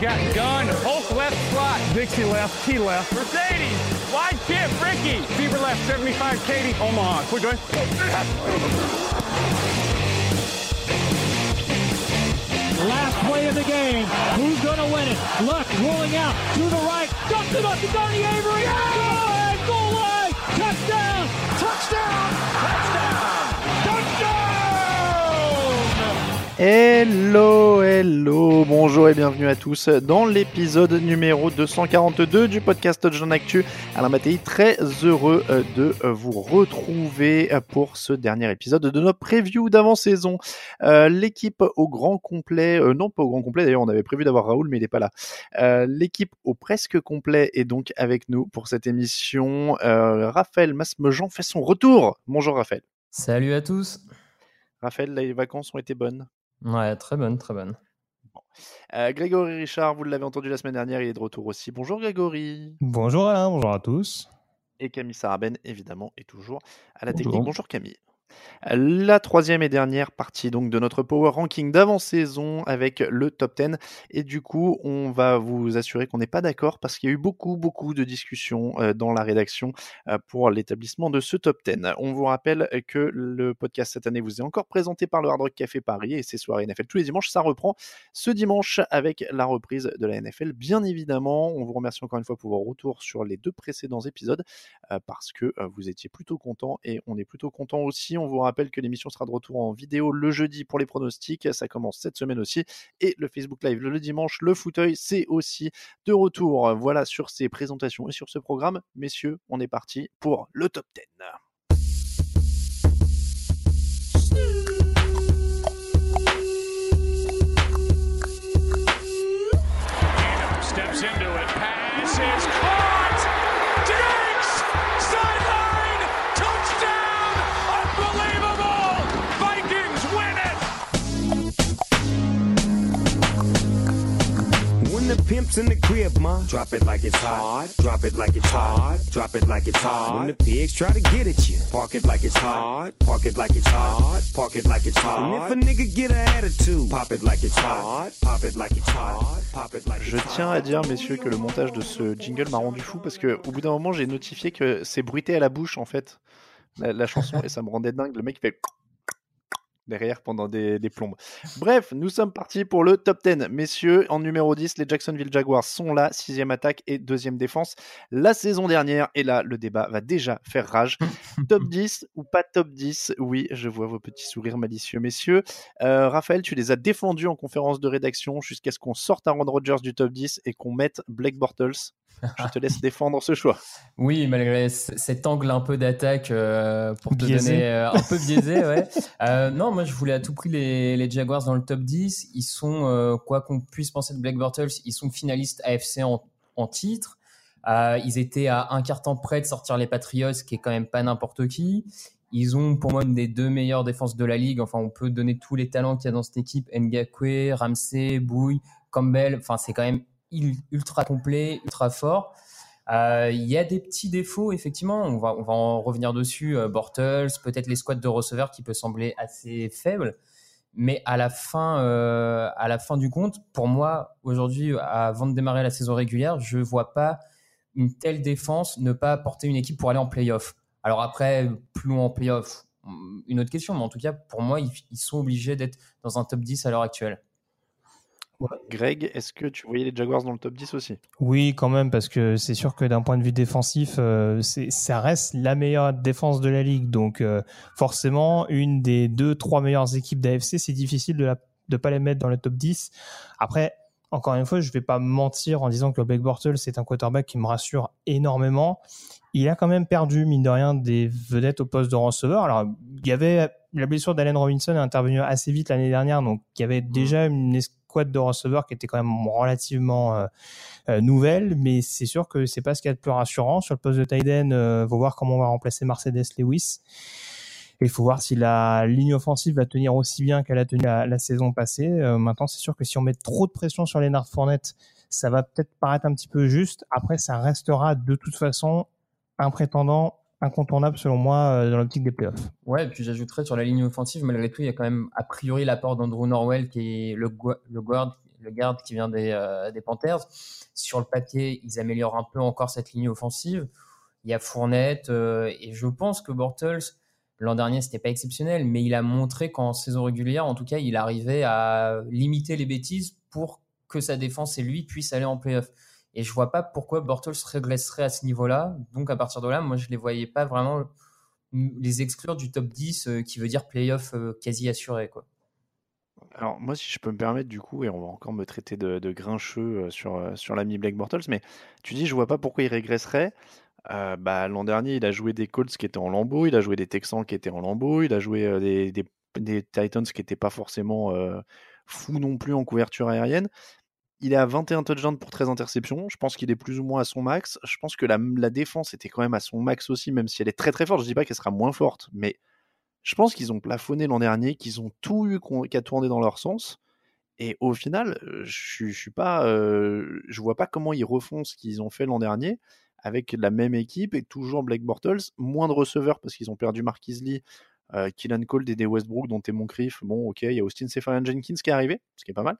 Got gun, Hulk left slot, Dixie left, T left, Mercedes, wide chip, Ricky, Fever left, 75, Katie, Omaha. Quick going. Last play of the game. Who's going to win it? Luck rolling out to the right. Dumps it up to Donnie Avery. Good! Goal line! Touchdown! Touchdown! Hello, hello, bonjour et bienvenue à tous dans l'épisode numéro 242 du podcast Touchdown Actu. Alain Mattei, très heureux euh, de euh, vous retrouver euh, pour ce dernier épisode de notre preview d'avant-saison. Euh, L'équipe au grand complet, euh, non pas au grand complet d'ailleurs, on avait prévu d'avoir Raoul mais il n'est pas là. Euh, L'équipe au presque complet est donc avec nous pour cette émission. Raphaël Masmejean fait son retour. Bonjour Raphaël. Salut à tous. Raphaël, les vacances ont été bonnes? Ouais, très bonne, très bonne. Euh, Grégory Richard, vous l'avez entendu la semaine dernière, il est de retour aussi. Bonjour Grégory. Bonjour Alain, bonjour à tous. Et Camille Saraben, évidemment, est toujours à la Bonjour. technique. Bonjour Camille. La troisième et dernière partie donc de notre Power Ranking d'avant-saison avec le top 10. Et du coup, on va vous assurer qu'on n'est pas d'accord parce qu'il y a eu beaucoup, beaucoup de discussions euh, dans la rédaction euh, pour l'établissement de ce top 10. On vous rappelle que le podcast cette année vous est encore présenté par le Hard Rock Café Paris et ses soirées NFL tous les dimanches. Ça reprend ce dimanche avec la reprise de la NFL, bien évidemment. On vous remercie encore une fois pour vos retours sur les deux précédents épisodes euh, parce que vous étiez plutôt contents et on est plutôt content aussi. On vous rappelle que l'émission sera de retour en vidéo le jeudi pour les pronostics. Ça commence cette semaine aussi. Et le Facebook Live le dimanche, le fauteuil, c'est aussi de retour. Voilà sur ces présentations et sur ce programme. Messieurs, on est parti pour le top 10. Pimp's in the crib, ma, drop it like it's hot. Drop it like it's hot. Drop it like it's hot. When the pigs try to get at you, park it like it's hot. Park it like it's hot. Park it like it's hot. And if a nigga get an attitude, pop it like it's hot. Pop it like it's hot. Pop it like Je it's hot. tiens à dire, messieurs, que le montage de ce jingle m'a rendu fou parce que au bout d'un moment, j'ai notifié que c'est bruité à la bouche en fait la, la chanson et ça me rendait dingue. Le mec il fait derrière pendant des, des plombes. Bref, nous sommes partis pour le top 10. Messieurs, en numéro 10, les Jacksonville Jaguars sont là, sixième attaque et deuxième défense. La saison dernière, et là, le débat va déjà faire rage. top 10 ou pas top 10 Oui, je vois vos petits sourires malicieux, messieurs. Euh, Raphaël, tu les as défendus en conférence de rédaction jusqu'à ce qu'on sorte Aaron Rodgers du top 10 et qu'on mette Blake Bortles. Je te laisse défendre ce choix. Oui, malgré cet angle un peu d'attaque euh, pour te Biaisé. donner euh, un peu biaisé, ouais. Euh, non, moi je voulais à tout prix les, les Jaguars dans le top 10. Ils sont, euh, quoi qu'on puisse penser de Black Bortles, ils sont finalistes AFC en, en titre. Euh, ils étaient à un quart temps près de sortir les Patriots, ce qui est quand même pas n'importe qui. Ils ont pour moi une des deux meilleures défenses de la ligue. Enfin, on peut donner tous les talents qu'il y a dans cette équipe. Ngakwe, Ramsey, Bouy, Campbell. Enfin, c'est quand même ultra complet, ultra fort. Euh, Il y a des petits défauts, effectivement. On va, on va en revenir dessus. Euh, Bortles, peut-être les squads de receveurs qui peut sembler assez faibles. Mais à la fin, euh, à la fin du compte, pour moi, aujourd'hui, avant de démarrer la saison régulière, je vois pas une telle défense ne pas porter une équipe pour aller en playoff. Alors après, plus loin en playoff, une autre question, mais en tout cas, pour moi, ils, ils sont obligés d'être dans un top 10 à l'heure actuelle. Greg, est-ce que tu voyais les Jaguars dans le top 10 aussi? Oui, quand même, parce que c'est sûr que d'un point de vue défensif, euh, c'est- ça reste la meilleure défense de la ligue. Donc, euh, forcément, une des deux, trois meilleures équipes d'AFC, c'est difficile de ne pas les mettre dans le top 10. Après, encore une fois, je vais pas mentir en disant que Blake Bortles, c'est un quarterback qui me rassure énormément. Il a quand même perdu, mine de rien, des vedettes au poste de receveur. Alors, il y avait la blessure d'Allen Robinson est intervenue assez vite l'année dernière, donc il y avait déjà une escouade de receveurs qui était quand même relativement euh, euh, nouvelle, mais c'est sûr que c'est pas ce qu'il y a de plus rassurant. Sur le poste de Tyden, euh, faut voir comment on va remplacer Mercedes Lewis. Il faut voir si la ligne offensive va tenir aussi bien qu'elle a tenu la, saison passée. Maintenant, c'est sûr que si on met trop de pression sur Leonard Fournette, ça va peut-être paraître un petit peu juste. Après, ça restera de toute façon un prétendant incontournable selon moi euh, dans l'optique des playoffs. Ouais, puis j'ajouterais sur la ligne offensive, malgré tout, il y a quand même a priori l'apport d'Andrew Norwell qui est le, gua- le guard, le garde qui vient des, euh, des Panthers. Sur le papier, ils améliorent un peu encore cette ligne offensive. Il y a Fournette euh, et je pense que Bortles l'an dernier c'était pas exceptionnel, mais il a montré qu'en saison régulière, en tout cas, il arrivait à limiter les bêtises pour que sa défense et lui puissent aller en playoff. Et je vois pas pourquoi Bortles régresserait à ce niveau-là. Donc à partir de là, moi je les voyais pas vraiment les exclure du top 10 euh, qui veut dire playoff euh, quasi assuré. Alors moi, si je peux me permettre du coup, et on va encore me traiter de, grincheux euh, sur, euh, sur l'ami Blake Bortles, mais tu dis, je vois pas pourquoi il régresserait. Euh, bah, l'an dernier, il a joué des Colts qui étaient en lambeau, il a joué des Texans qui étaient en lambeau, il a joué des, des, Titans qui n'étaient pas forcément fous non plus en couverture aérienne. Il est à 21 touchdowns pour 13 interceptions. Je pense qu'il est plus ou moins à son max. Je pense que la, défense était quand même à son max aussi, même si elle est très très forte. Je dis pas qu'elle sera moins forte, mais je pense qu'ils ont plafonné l'an dernier, qu'ils ont tout eu a tourné dans leur sens. Et au final, euh, je, euh, je vois pas comment ils refont ce qu'ils ont fait l'an dernier avec la même équipe et toujours Blake Bortles, moins de receveurs parce qu'ils ont perdu Marquis Lee, euh, Killan Cole, Dédé Westbrook, dont t'es mon Criff. Bon, ok, il y a Austin Seferian Jenkins qui est arrivé, ce qui est pas mal.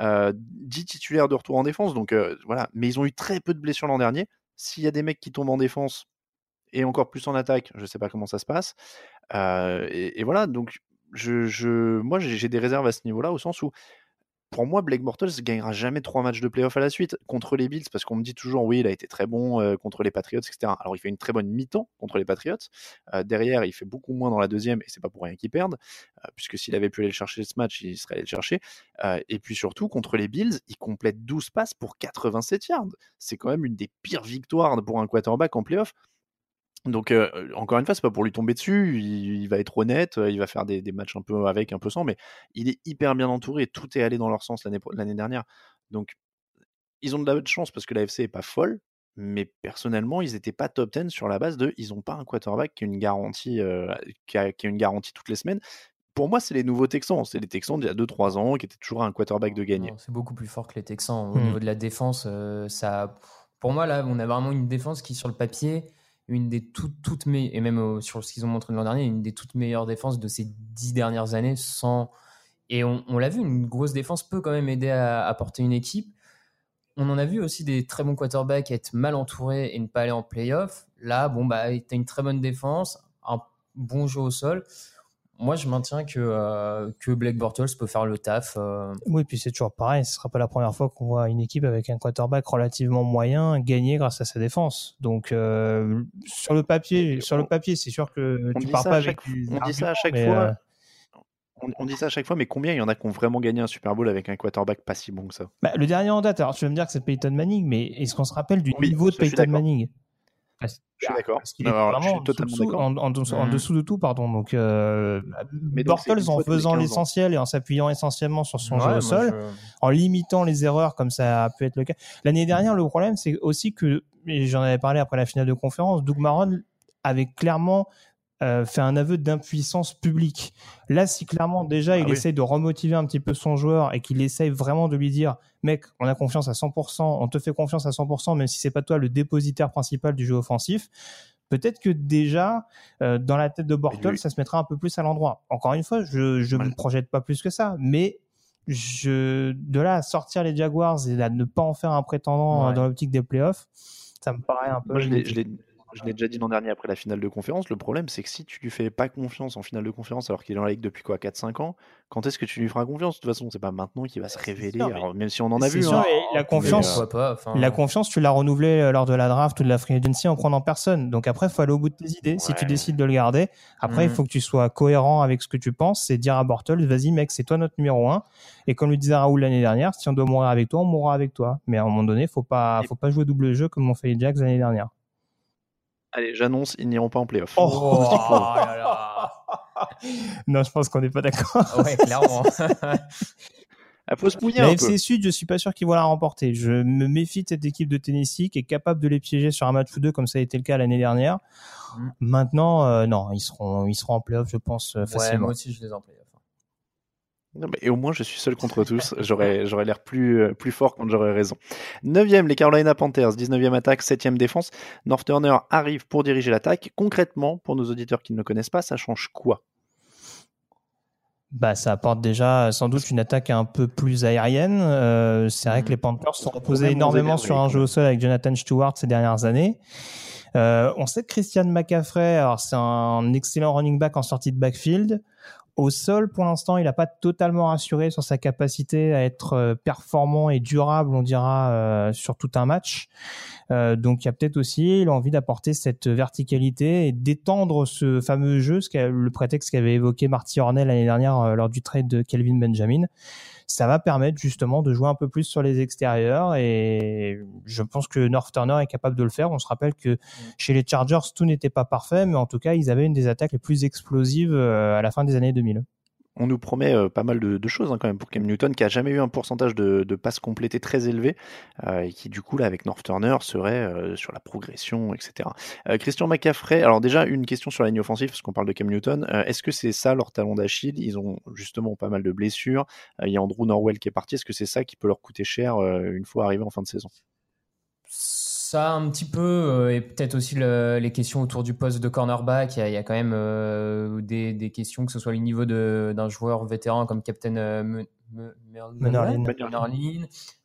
Euh, 10 titulaires de retour en défense, donc euh, voilà. Mais ils ont eu très peu de blessures l'an dernier. S'il y a des mecs qui tombent en défense et encore plus en attaque, je sais pas comment ça se passe. Euh, et, et voilà, donc je, je, moi j'ai des réserves à ce niveau-là, au sens où pour moi, Blake Bortles gagnera jamais trois matchs de playoff à la suite contre les Bills, parce qu'on me dit toujours, oui, il a été très bon euh, contre les Patriots, etc. Alors, il fait une très bonne mi-temps contre les Patriots. Euh, derrière, il fait beaucoup moins dans la deuxième, et c'est pas pour rien qu'il perde, euh, puisque s'il avait pu aller le chercher ce match, il serait allé le chercher. Et puis surtout, contre les Bills, il complète 12 passes pour 87 yards. C'est quand même une des pires victoires pour un quarterback en playoff. Donc, euh, encore une fois, c'est pas pour lui tomber dessus. Il, il va être honnête, euh, il va faire des, des matchs un peu avec, un peu sans, mais il est hyper bien entouré. Tout est allé dans leur sens l'année dernière. Donc, ils ont de la chance parce que la FC est pas folle, mais personnellement, ils étaient pas top 10 sur la base de ils ont pas un quarterback qui a une garantie, euh, qui, a, qui a une garantie toutes les semaines. Pour moi, c'est les nouveaux Texans. C'est les Texans d'il y a 2-3 ans qui étaient toujours un quarterback de gagner. C'est beaucoup plus fort que les Texans. Au Hmm. niveau de la défense, euh, ça, pour moi, là, on a vraiment une défense qui, sur le papier, une des toutes, toutes meilleures, et même euh, sur ce qu'ils ont montré l'an dernier, une des toutes meilleures défenses de ces dix dernières années. Sans... Et on, l'a vu, une grosse défense peut quand même aider à, porter une équipe. On en a vu aussi des très bons quarterbacks être mal entourés et ne pas aller en playoff. Là, bon, bah, as une très bonne défense, un bon jeu au sol. Moi, je maintiens que, euh, que Blake Bortles peut faire le taf. euh, Oui, puis c'est toujours pareil. Ce sera pas la première fois qu'on voit une équipe avec un quarterback relativement moyen gagner grâce à sa défense. Donc euh, sur le papier, sur le on- papier, c'est sûr que on tu pars pas avec on dit ça à chaque fois. euh, On, on dit ça à chaque fois, mais combien il y en a qui ont vraiment gagné un Super Bowl avec un quarterback pas si bon que ça? Bah, le dernier en date, alors tu vas me dire que c'est Peyton Manning, mais est-ce qu'on se rappelle du Oui, niveau de Peyton d'accord. Je suis d'accord. Je totalement dessous- d'accord. en, en dessous- en dessous de tout, pardon. Donc, euh, Mais donc, c'est Bortles, en faisant 15 ans. l'essentiel et en s'appuyant essentiellement sur son ouais, jeu au sol, je- en limitant les erreurs comme ça a pu être le cas. L'année dernière, le problème, c'est aussi que, et j'en avais parlé après la finale de conférence, Doug Maron avait clairement euh, fait un aveu d'impuissance publique. Là, si clairement déjà il Ah oui. essaye de remotiver un petit peu son joueur et qu'il essaye vraiment de lui dire, mec, on a confiance à 100%, on te fait confiance à 100%, même si c'est pas toi le dépositaire principal du jeu offensif. Peut-être que déjà, euh, dans la tête de Bortles, lui- ça se mettra un peu plus à l'endroit. Encore une fois, je Mal- me projette pas plus que ça, mais je de là à sortir les Jaguars et à ne pas en faire un prétendant euh, Ouais. dans l'optique des playoffs, ça me paraît un peu. Moi, je l'ai, limité. Je l'ai- déjà dit l'an dernier après la finale de conférence. Le problème, c'est que si tu lui fais pas confiance en finale de conférence alors qu'il est dans la ligue depuis quoi 4-5 ans, quand est-ce que tu lui feras confiance? De toute façon, c'est pas maintenant qu'il va se révéler. sûr, mais- alors, même si on en a vu. sûr, hein. et la Mais, confiance, euh, Pourquoi pas enfin, La confiance, tu l'as renouvelée euh, lors de la draft ou de la free agency en prenant personne. Donc après, il faut aller au bout de tes idées. Si tu décides de le garder, après, il Mhm. faut que tu sois cohérent avec ce que tu penses. C'est dire à Bortles, vas-y mec, c'est toi notre numéro un. Et comme le disait Raoul l'année dernière, si on doit mourir avec toi, on mourra avec toi. Mais à un moment donné, faut pas, faut pas jouer double jeu comme l'ont fait les Jacks l'année dernière. Allez, j'annonce, ils n'iront pas en playoff. Oh, Oh là là. non, je pense qu'on n'est pas d'accord. Ouais, clairement. Il faut se mouiller La un FC peu. Sud, je suis pas sûr qu'ils vont la remporter. Je me méfie de cette équipe de Tennessee qui est capable de les piéger sur un match ou deux comme ça a été le cas l'année dernière. Mm. Maintenant, euh, non, ils seront, ils seront en playoff, je pense, euh, ouais, facilement. moi aussi, je les en playoff. Non, mais- Et au moins, je suis seul contre tous. J'aurais, j'aurais l'air plus, euh, plus fort quand j'aurais raison. 9e, les Carolina Panthers. 19e attaque, 7e défense. North Turner arrive pour diriger l'attaque. Concrètement, pour nos auditeurs qui ne le connaissent pas, ça change quoi? Bah, ça apporte déjà euh, sans doute une attaque un peu plus aérienne. Euh, c'est vrai que les Panthers sont reposés énormément sur un jeu au sol avec Jonathan Stewart ces dernières années. Euh, on sait que Christian McCaffrey, alors c'est un excellent running back en sortie de backfield. Au sol, pour l'instant, il n'a pas totalement rassuré sur sa capacité à être euh, performant et durable, on dira, euh, sur tout un match. Euh, donc, il y a peut-être aussi l'envie d'apporter cette verticalité et d'étendre ce fameux jeu, ce le prétexte qu'avait évoqué Marty Hornell l'année dernière lors du trade de Kelvin Benjamin. Ça va permettre justement de jouer un peu plus sur les extérieurs et je pense que North Turner est capable de le faire. On se rappelle que chez les Chargers, tout n'était pas parfait, mais en tout cas, ils avaient une des attaques les plus explosives euh, à la fin des années 2000. On nous promet euh, pas mal de, de choses hein, quand même pour Cam Newton, qui a jamais eu un pourcentage de, de passes complétées très élevé, euh, et qui du coup là avec North Turner serait euh, sur la progression, etc. Christian McCaffrey, alors déjà une question sur la ligne offensive, parce qu'on parle de Cam Newton, est-ce que c'est ça leur talon d'Achille? Ils ont justement pas mal de blessures, il y a Andrew Norwell qui est parti, est-ce que c'est ça qui peut leur coûter cher une fois arrivé en fin de saison? Ça, un petit peu, euh, et peut-être aussi le- les questions autour du poste de cornerback. Il y a, il y a quand même euh, des, des questions, que ce soit le niveau de- d'un joueur vétéran comme Captain euh.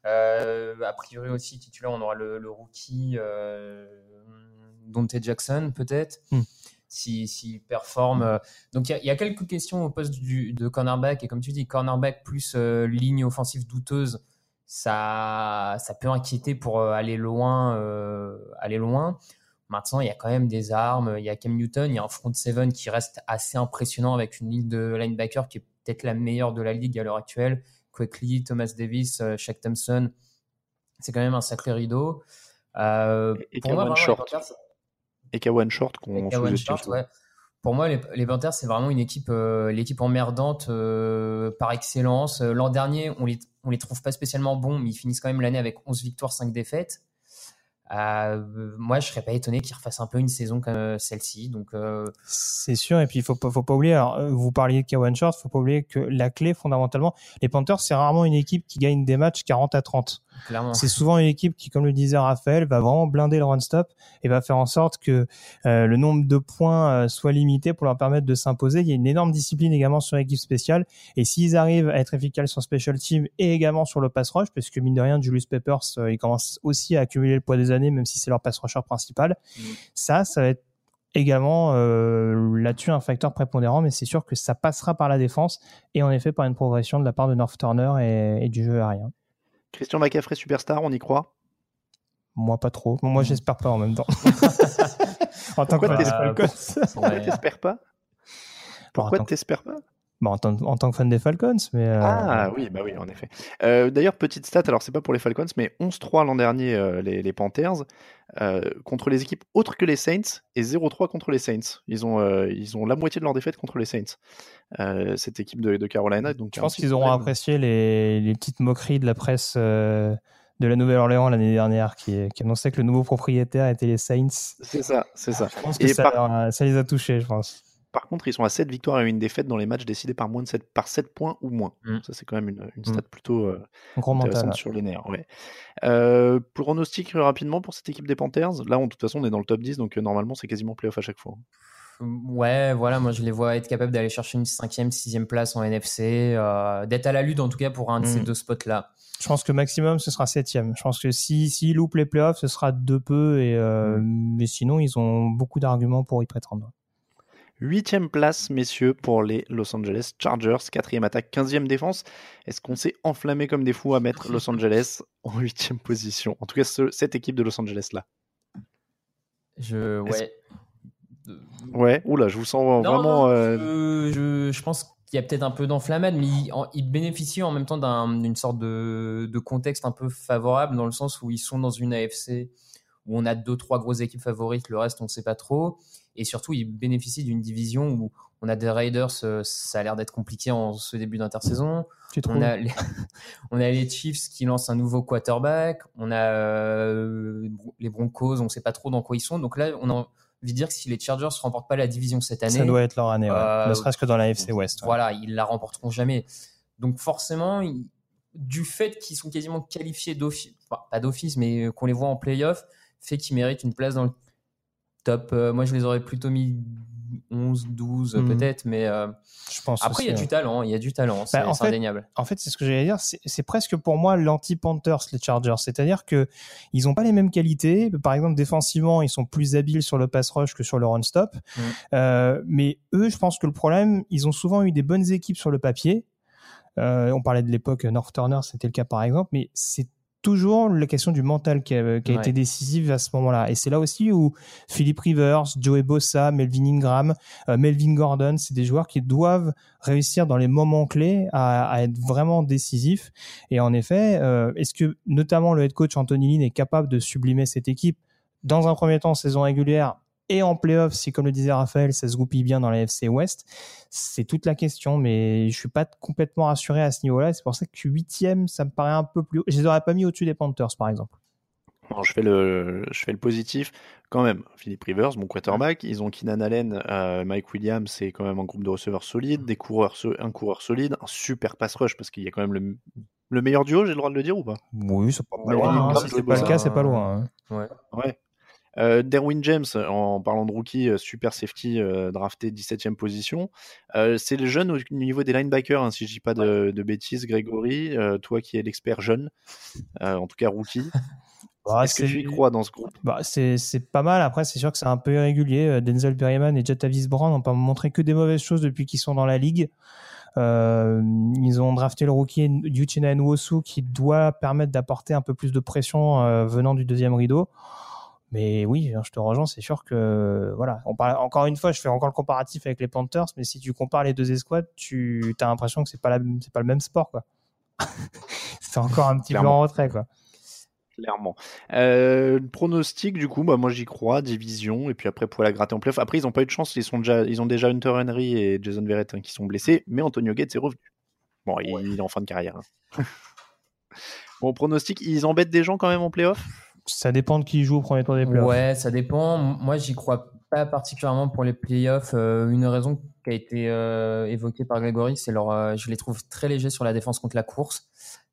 Euh, a priori aussi, titulaire, on aura le, le rookie euh, Dante Jackson, peut-être. Hmm. Si, s'il performe. Donc il y, a- il y a quelques questions au poste du, de cornerback. Et comme tu dis, cornerback plus euh, ligne offensive douteuse, ça, ça peut inquiéter pour euh, aller loin, euh, aller loin. Maintenant, il y a quand même des armes. Il y a Cam Newton, il y a un front seven qui reste assez impressionnant avec une ligne de linebacker qui est peut-être la meilleure de la ligue à l'heure actuelle. Quickly, Thomas Davis, euh, Shaq Thompson. C'est quand même un sacré rideau. Euh, Et- pour moi, vraiment, Short. Et Kawan Short qu'on sous-estime ouais. Pour moi, les, les Panthers, c'est vraiment une équipe, euh, l'équipe emmerdante euh, par excellence. Euh, L'an dernier, on les, on les trouve pas spécialement bons, mais ils finissent quand même l'année avec 11 victoires, 5 défaites. Euh, moi, je serais pas étonné qu'ils refassent un peu une saison comme euh, celle-ci. Donc, euh, C'est sûr, et puis il faut pas, faut pas oublier, alors, vous parliez de Kawan Short, faut pas oublier que la clé fondamentalement, les Panthers, c'est rarement une équipe qui gagne des matchs 40 à 30. clairement. C'est souvent une équipe qui, comme le disait Raphaël, va vraiment blinder le run-stop et va faire en sorte que euh, le nombre de points soit limité pour leur permettre de s'imposer. Il y a une énorme discipline également sur l'équipe spéciale. Et s'ils arrivent à être efficaces sur special team et également sur le pass rush, parce que mine de rien, Julius Peppers, il commence aussi à accumuler le poids des années, même si c'est leur pass rusher principal. Mm. Ça, ça va être également euh, là-dessus un facteur prépondérant, mais c'est sûr que ça passera par la défense et en effet par une progression de la part de North Turner et, et du jeu aérien. Christian McCaffrey superstar, on y croit? Moi, pas trop. Bon, moi, j'espère pas en même temps. en tant que Pourquoi t'espères pas? Pourquoi t'espères pas? Bon, en, tant, en tant que fan des Falcons, mais euh, Ah oui, bah oui, en effet. Euh, D'ailleurs, petite stat, alors c'est pas pour les Falcons, mais 11-3 l'an dernier, euh, les, les Panthers, contre les équipes autres que les Saints, et 0-3 contre les Saints. Ils ont, ils ont la moitié de leur défaite contre les Saints, cette équipe de, de Carolina. Donc je pense qu'ils auront apprécié les, les petites moqueries de la presse de la Nouvelle-Orléans l'année dernière qui, qui, annonçait que le nouveau propriétaire était les Saints. C'est ça, c'est ça. Je pense que ça, ça, les a touchés, je pense. Par contre, ils sont à 7 victoires et une défaite dans les matchs décidés par moins de 7, par 7 points ou moins. Mm. Ça, c'est quand même une, une stat mm. plutôt euh, intéressante mental, sur les nerfs. Ouais. Euh, pronostic rapidement pour cette équipe des Panthers. Là, de toute façon, on est dans le top 10, donc euh, normalement, c'est quasiment playoff à chaque fois. Ouais, voilà, moi je les vois être capables d'aller chercher une cinquième, sixième place en NFC, euh, d'être à la lutte en tout cas pour un de ces mm. deux spots-là. Je pense que maximum ce sera septième. Je pense que si s'ils loupent les playoffs, ce sera de peu, et, euh, mais sinon ils ont beaucoup d'arguments pour y prétendre. Huitième place, messieurs, pour les Los Angeles Chargers. Quatrième attaque, quinzième défense. Est-ce qu'on s'est enflammé comme des fous à mettre Los Angeles en huitième position? En tout cas, cette équipe de Los Angeles-là. Je, ouais. Ouais, oula, je vous sens vraiment. Euh, je, je, pense qu'il y a peut-être un peu d'enflammade, mais il, il, bénéficie en même temps d'une sorte de, de, contexte un peu favorable dans le sens où ils sont dans une AFC où on a deux, trois grosses équipes favorites, le reste on ne sait pas trop. Et surtout, ils bénéficient d'une division où on a des Raiders, euh, ça a l'air d'être compliqué en ce début d'intersaison. On a, les, on a les Chiefs qui lancent un nouveau quarterback. On a euh, les Broncos, on ne sait pas trop dans quoi ils sont. Donc là, on a envie de dire que si les Chargers ne remportent pas la division cette année. Ça doit être leur année, euh, ne serait-ce que dans la FC West. Voilà, ils la remporteront jamais. Donc forcément, du fait qu'ils sont quasiment qualifiés d'office, pas d'office, mais qu'on les voit en playoff, fait qu'ils méritent une place dans le top. Euh, moi, je les aurais plutôt mis 11, 12 hmm. peut-être, mais euh, je pense après, il y a du talent, il y a du talent, c'est bah, indéniable. En fait, c'est ce que j'allais dire, c'est presque pour moi l'anti-Panthers, les Chargers. C'est-à-dire que ils n'ont pas les mêmes qualités. Par exemple, défensivement, ils sont plus habiles sur le pass rush que sur le run-stop. Hmm. Euh, mais eux, je pense que le problème, ils ont souvent eu des bonnes équipes sur le papier. on parlait de l'époque North Turner, c'était le cas par exemple, mais c'est toujours la question du mental qui a, été décisive à ce moment-là. Et c'est là aussi où Philippe Rivers, Joey Bossa, Melvin Ingram, euh, Melvin Gordon, c'est des joueurs qui doivent réussir dans les moments clés à, être vraiment décisifs. Et en effet, euh, est-ce que notamment le head coach Anthony Lynn est capable de sublimer cette équipe? Dans un premier temps saison régulière et en playoff, si comme le disait Raphaël, ça se goupille bien dans la FC West, c'est toute la question. Mais je suis pas complètement rassuré à ce niveau-là. C'est pour ça que huitième, ça me paraît un peu plus haut. Je les aurais pas mis au-dessus des Panthers, par exemple. je fais le, je fais le positif quand même. Philippe Rivers, mon quarterback, ils ont Keenan Allen, euh, Mike Williams, c'est quand même un groupe de receveurs solides, des coureurs, un coureur solide, un super pass rush parce qu'il y a quand même le, le meilleur duo, j'ai le droit de le dire ou pas? Oui, c'est pas, loin. Hein. c'est pas le cas, c'est pas loin. Hein. Ouais. ouais. Euh, Derwin James, en parlant de rookie, euh, super safety, euh, drafté 17e position. c'est le jeune au niveau des linebackers, hein, si je dis pas de, bêtises, Grégory, toi qui es l'expert jeune, en tout cas rookie. Bah, Est-ce que tu y crois dans ce groupe? Bah, c'est, pas mal. Après, c'est sûr que c'est un peu irrégulier. Denzel Perryman et Jatavis Brown n'ont pas montré que des mauvaises choses depuis qu'ils sont dans la ligue. ils ont drafté le rookie Yuchina Nwosu qui doit permettre d'apporter un peu plus de pression venant du deuxième rideau. Mais oui, je te rejoins, c'est sûr que voilà, on parle encore une fois, je fais encore le comparatif avec les Panthers, mais si tu compares les deux escouades, tu as l'impression que c'est pas la, c'est pas le même sport quoi. c'est encore un petit peu en retrait quoi. Clairement. Euh, pronostic du coup, bah moi j'y crois, division et puis après pour la gratter en playoff. Après ils n'ont pas eu de chance, ils sont déjà, ils ont déjà Hunter Henry et Jason Verrett hein, qui sont blessés, mais Antonio Gates est revenu. Bon, il, est en fin de carrière. Hein. bon pronostic, ils embêtent des gens quand même en playoff? Ça dépend de qui joue au premier tour des playoffs. Ouais, ça dépend. Moi, j'y crois pas particulièrement pour les playoffs. Euh, une raison qui a été euh, évoquée par Grégory, c'est leur, euh, je les trouve très légers sur la défense contre la course.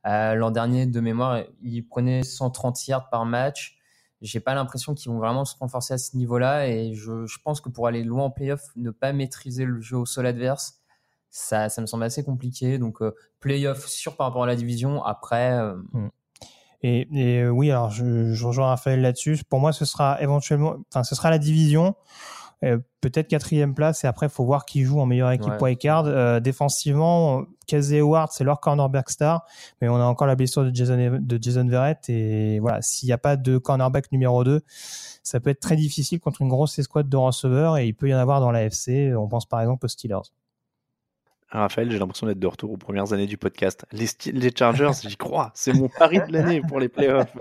L'an dernier, de mémoire, ils prenaient 130 yards par match. J'ai pas l'impression qu'ils vont vraiment se renforcer à ce niveau-là et je, je, pense que pour aller loin en playoff, ne pas maîtriser le jeu au sol adverse, ça, ça me semble assez compliqué. Donc, playoff sûr par rapport à la division. Après, mm. Et, et euh, oui, alors je, je, rejoins Raphaël là-dessus. Pour moi, ce sera éventuellement, enfin, ce sera la division. Euh, peut-être quatrième place. Et après il faut voir qui joue en meilleure équipe ouais. card. Euh, défensivement Casey Howard c'est leur cornerback star. Mais on a encore la blessure de Jason de Jason Verrett. Et voilà s'il n'y a pas de cornerback numéro 2 ça peut être très difficile contre une grosse escouade de receveurs. Et il peut y en avoir dans la FC on pense par exemple aux Steelers Raphaël, j'ai l'impression d'être de retour aux premières années du podcast. Les, les Chargers, j'y crois. C'est mon pari de l'année pour les playoffs.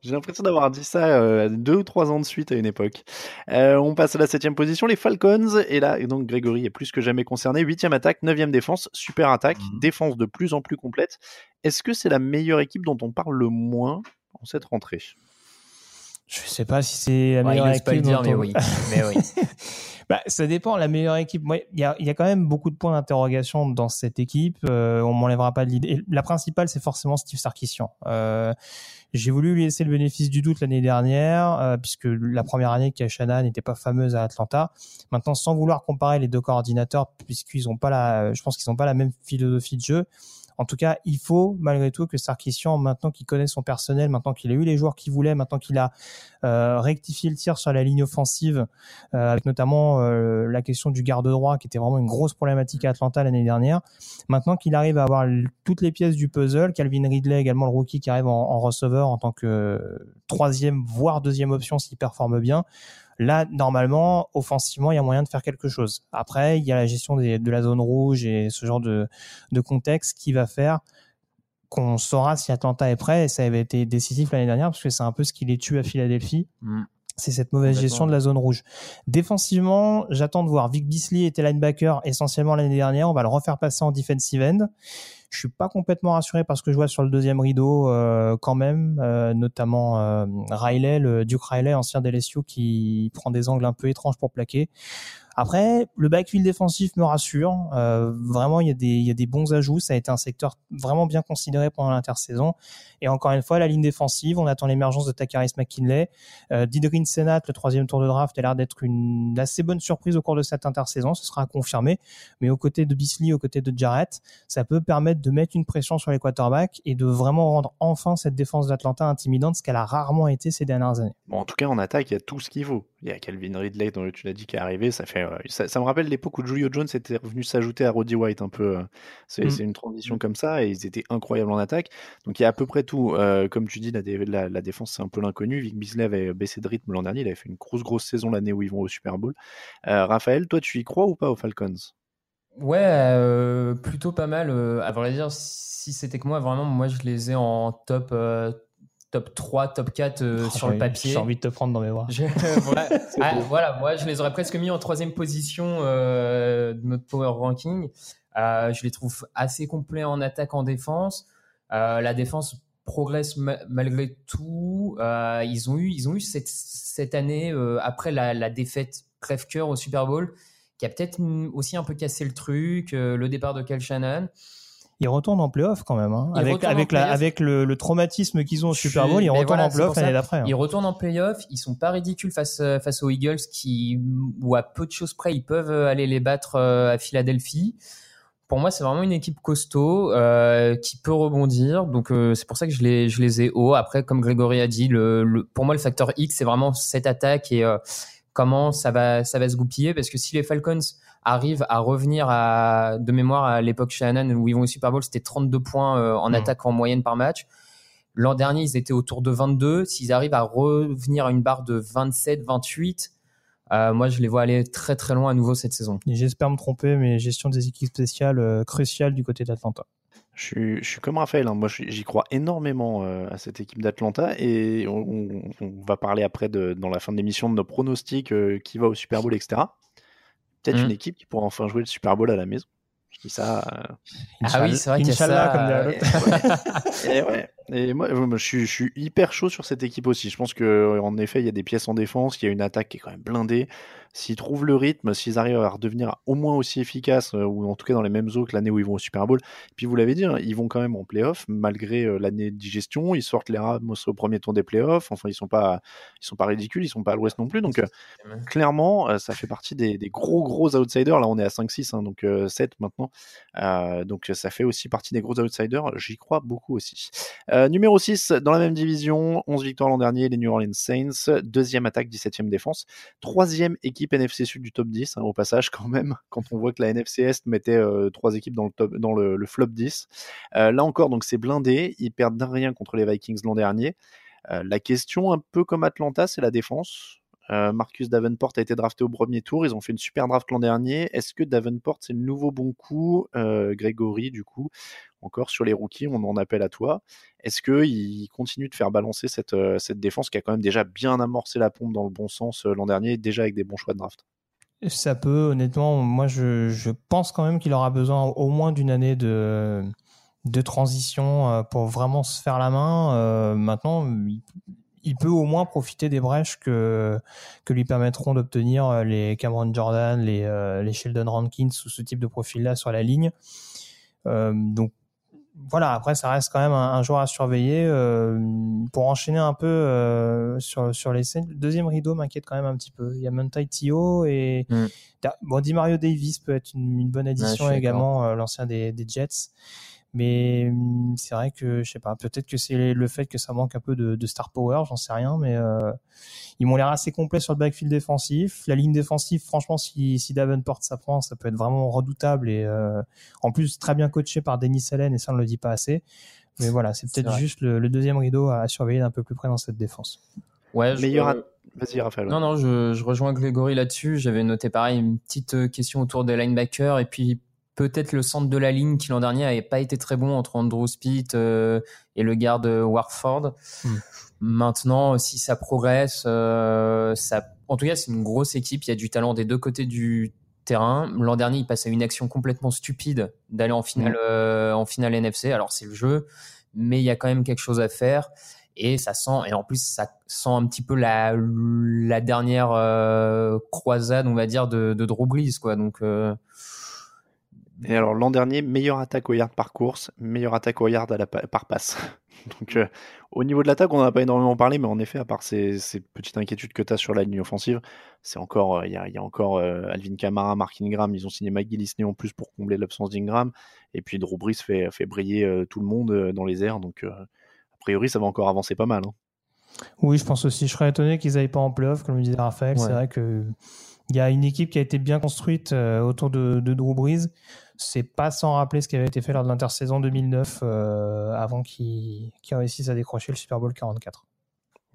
J'ai l'impression d'avoir dit ça euh, deux ou trois ans de suite à une époque. Euh, on passe à la septième position, les Falcons. Et là, donc Grégory est plus que jamais concerné. Huitième attaque, neuvième défense, super attaque, mmh. défense de plus en plus complète. Est-ce que c'est la meilleure équipe dont on parle le moins en cette rentrée? Je sais pas si c'est la Ouais, meilleure équipe. pas le dire, mais oui. Mais oui. Bah, ça dépend. La meilleure équipe, il y a, y a quand même beaucoup de points d'interrogation dans cette équipe. Euh, on m'enlèvera pas de l'idée. La principale, c'est forcément Steve Sarkisian. Euh, j'ai voulu lui laisser le bénéfice du doute l'année dernière, euh, puisque la première année Shana n'était pas fameuse à Atlanta. Maintenant, sans vouloir comparer les deux coordinateurs, puisqu'ils ont pas la, je pense qu'ils n'ont pas la même philosophie de jeu. En tout cas, il faut malgré tout que Sarkisian, maintenant qu'il connaît son personnel, maintenant qu'il a eu les joueurs qu'il voulait, maintenant qu'il a euh, rectifié le tir sur la ligne offensive, euh, avec notamment euh, la question du garde droit qui était vraiment une grosse problématique à Atlanta l'année dernière. Maintenant qu'il arrive à avoir toutes les pièces du puzzle, Calvin Ridley également le rookie qui arrive en, en receveur en tant que troisième voire deuxième option s'il performe bien. Là, normalement, offensivement, il y a moyen de faire quelque chose. Après, il y a la gestion des- de la zone rouge et ce genre de, de contexte qui va faire qu'on saura si Atlanta est prêt. Et ça avait été décisif l'année dernière parce que c'est un peu ce qui les tue à Philadelphie Mm. c'est cette mauvaise gestion de la zone rouge. Défensivement, j'attends de voir. Vic Beasley était linebacker essentiellement l'année dernière. On va le refaire passer en defensive end. Je suis pas complètement rassuré parce que je vois sur le deuxième rideau euh, quand même, euh, notamment euh, Riley, le Duke Riley, ancien d'LSU, qui prend des angles un peu étranges pour plaquer. Après, le backfield défensif me rassure. Euh, vraiment, il y, a des, bons ajouts. Ça a été un secteur vraiment bien considéré pendant l'intersaison. Et encore une fois, la ligne défensive, on attend l'émergence de Takaris McKinley. Euh, Didrin Senat, le troisième tour de draft, a l'air d'être une assez bonne surprise au cours de cette intersaison. Ce sera à confirmer. Mais aux côtés de Beasley, aux côtés de Jarrett, ça peut permettre de mettre une pression sur les quarterbacks et de vraiment rendre enfin cette défense d'Atlanta intimidante, ce qu'elle a rarement été ces dernières années. Bon, en tout cas, en attaque, il y a tout ce qu'il faut. Il y a Calvin Ridley, dont tu l'as dit, qui est arrivé. Ça, fait, ça, ça me rappelle l'époque où Julio Jones était revenu s'ajouter à Roddy White un peu. euh, C'est Mm. c'est une transition comme ça et ils étaient incroyables en attaque. Donc il y a à peu près tout. Euh, comme tu dis, la, dé- la, la défense, c'est un peu l'inconnu. Vic Beasley avait baissé de rythme l'an dernier. Il avait fait une grosse, grosse saison l'année où ils vont au Super Bowl. Euh, Raphaël, toi, tu y crois ou pas aux Falcons? Ouais, euh, plutôt pas mal. euh, à vrai dire, si c'était que moi, vraiment, moi, je les ai en top, euh, top 3, top 4 euh, Oh, sur le papier. J'ai envie de te prendre dans mes bras. Je- voilà. Ah, voilà, moi je les aurais presque mis en troisième position euh, de notre power ranking. Euh, je les trouve assez complets en attaque, en défense. Euh, la défense progresse ma- malgré tout. Euh, ils ont eu, ils ont eu cette, cette année euh, après la, la défaite crève-cœur au Super Bowl, qui a peut-être aussi un peu cassé le truc. euh, le départ de Cal Shannon. Ils retournent en playoff quand même. Hein. Avec, la, le, le traumatisme qu'ils ont au Super Bowl, ils retournent voilà, en playoff l'année d'après. hein. Ils retournent en playoff, ils sont pas ridicules face, euh, face aux Eagles qui, ou à peu de choses près, ils peuvent euh, aller les battre euh, à Philadelphie. Pour moi, c'est vraiment une équipe costaud euh, qui peut rebondir. Donc, euh, c'est pour ça que je les, je les ai hauts. Après, comme Grégory a dit, le, le- pour moi, le facteur X, c'est vraiment cette attaque et euh, comment ça va, ça va se goupiller. Parce que si les Falcons arrivent à revenir à, de mémoire à l'époque Shannon où ils vont au Super Bowl, c'était 32 points euh, en Mhm. attaque en moyenne par match. L'an dernier, ils étaient autour de 22. S'ils arrivent à revenir à une barre de 27, 28, euh, moi, je les vois aller très très loin à nouveau cette saison. J'espère me tromper, mais gestion des équipes spéciales euh, cruciale du côté d'Atlanta. Je suis, je suis comme Raphaël, hein. moi j'y crois énormément euh, à cette équipe d'Atlanta et on, on- on va parler après de, dans la fin de l'émission de nos pronostics euh, qui va au Super Bowl, etc. Peut-être Mhm. une équipe qui pourra enfin jouer le Super Bowl à la maison. Je dis ça. euh, Ah oui, c'est vrai qu'il y a ça. comme l'autre. Et ouais. Et moi, je, suis, hyper chaud sur cette équipe aussi. Je pense que en effet, il y a des pièces en défense, il y a une attaque qui est quand même blindée. S'ils trouvent le rythme, s'ils arrivent à redevenir au moins aussi efficaces, euh, ou en tout cas dans les mêmes eaux que l'année où ils vont au Super Bowl. Puis vous l'avez dit, hein, ils vont quand même en playoff malgré euh, l'année de digestion. Ils sortent les Rams au premier tour des playoffs. Enfin, ils sont sont pas ridicules, ils sont pas à l'Ouest non plus. Donc euh, clairement, euh, ça fait partie des, gros gros outsiders. Là, on est à 5-6, hein, donc euh, 7 maintenant. Euh, donc ça fait aussi partie des gros outsiders. J'y crois beaucoup aussi. Euh, numéro 6, dans la même division, 11 victoires l'an dernier, les New Orleans Saints. Deuxième attaque, 17e défense. Troisième équipe NFC Sud du top 10, hein, au passage quand même, quand on voit que la NFC Est mettait euh, trois équipes dans le flop 10. Euh, là encore, donc c'est blindé. Ils perdent d'un rien contre les Vikings l'an dernier. Euh, la question, un peu comme Atlanta, c'est la défense. Euh, Marcus Davenport a été drafté au premier tour. Ils ont fait une super draft l'an dernier. Est-ce que Davenport, c'est le nouveau bon coup Euh, Grégory, du coup, encore sur les rookies, on en appelle à toi. Est-ce qu'il continue de faire balancer cette, euh, cette défense qui a quand même déjà bien amorcé la pompe dans le bon sens l'an dernier, déjà avec des bons choix de draft? Ça peut, honnêtement, moi je, pense quand même qu'il aura besoin au moins d'une année de de transition pour vraiment se faire la main. Euh, maintenant, il, peut au moins profiter des brèches que, que lui permettront d'obtenir euh, les Cameron Jordan, les, euh, les Sheldon Rankins ou ce type de profil-là sur la ligne. Euh, donc voilà, après ça reste quand même un, un joueur à surveiller. Euh, pour enchaîner un peu sur, sur les scènes, le deuxième rideau m'inquiète quand même un petit peu. Il y a Tio et Mm. bon, Di Mario Davis peut être une, une bonne addition également, l'ancien des, des Jets. Mais hum, c'est vrai que je sais pas, peut-être que c'est le fait que ça manque un peu de, de star power, j'en sais rien, mais euh, ils m'ont l'air assez complets sur le backfield défensif. La ligne défensive, franchement, si, si Davenport s'apprend, ça peut être vraiment redoutable et euh, en plus très bien coaché par Denis Allen et ça on ne le dit pas assez. Mais voilà, c'est peut-être juste le, le deuxième rideau à surveiller d'un peu plus près dans cette défense. Ouais, je- Meilleur. at- Vas-y, Raphaël. Non, non, je, je rejoins Grégory là-dessus. J'avais noté pareil une petite euh, question autour des linebackers et puis peut-être le centre de la ligne qui l'an dernier avait pas été très bon entre Andrew Speed euh, et le garde Warford. Hmm. Maintenant, si ça progresse, euh, ça, en tout cas, c'est une grosse équipe. Il y a du talent des deux côtés du terrain. L'an dernier, il passait à une action complètement stupide d'aller en finale, euh, en finale NFC. Alors c'est le jeu, mais il y a quand même quelque chose à faire et ça sent et en plus ça sent un petit peu la la dernière euh, croisade on va dire de, de Drew Brees quoi donc Et alors l'an dernier, meilleure attaque au yard par course, meilleure attaque au yard à la pa- par passe. Donc euh, au niveau de l'attaque, on n'en a pas énormément parlé, mais en effet, à part ces, ces petites inquiétudes que tu as sur la ligne offensive, c'est encore, euh, il y, a, il y a encore euh, Alvin Kamara, Mark Ingram, ils ont signé Mike Gillisney en plus pour combler l'absence d'Ingram, et puis Drew Brees fait, fait briller tout le monde dans les airs, donc a priori ça va encore avancer pas mal. hein. Oui, je pense aussi. Je serais étonné qu'ils n'aillent pas en playoff, comme le disait Raphaël. Ouais. C'est vrai que il y a une équipe qui a été bien construite autour de, de Drew Brees. C'est pas sans rappeler ce qui avait été fait lors de l'intersaison 2009 euh, avant qu'ils réussissent à décrocher le Super Bowl 44.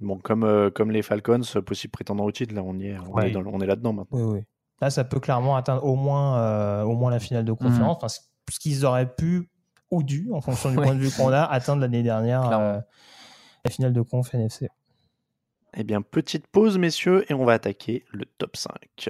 Bon, comme, euh, comme les Falcons, euh, possible prétendant au titre, là on y est, on Ouais. est, dans- on est là-dedans maintenant. Oui, oui. Là, ça peut clairement atteindre au moins, euh, au moins la finale de conférence. Enfin, ce- qu'ils auraient pu ou dû, en fonction du Ouais. point de vue qu'on a, atteindre l'année dernière euh, la finale de conf NFC. Eh bien, petite pause, messieurs, et on va attaquer le top 5.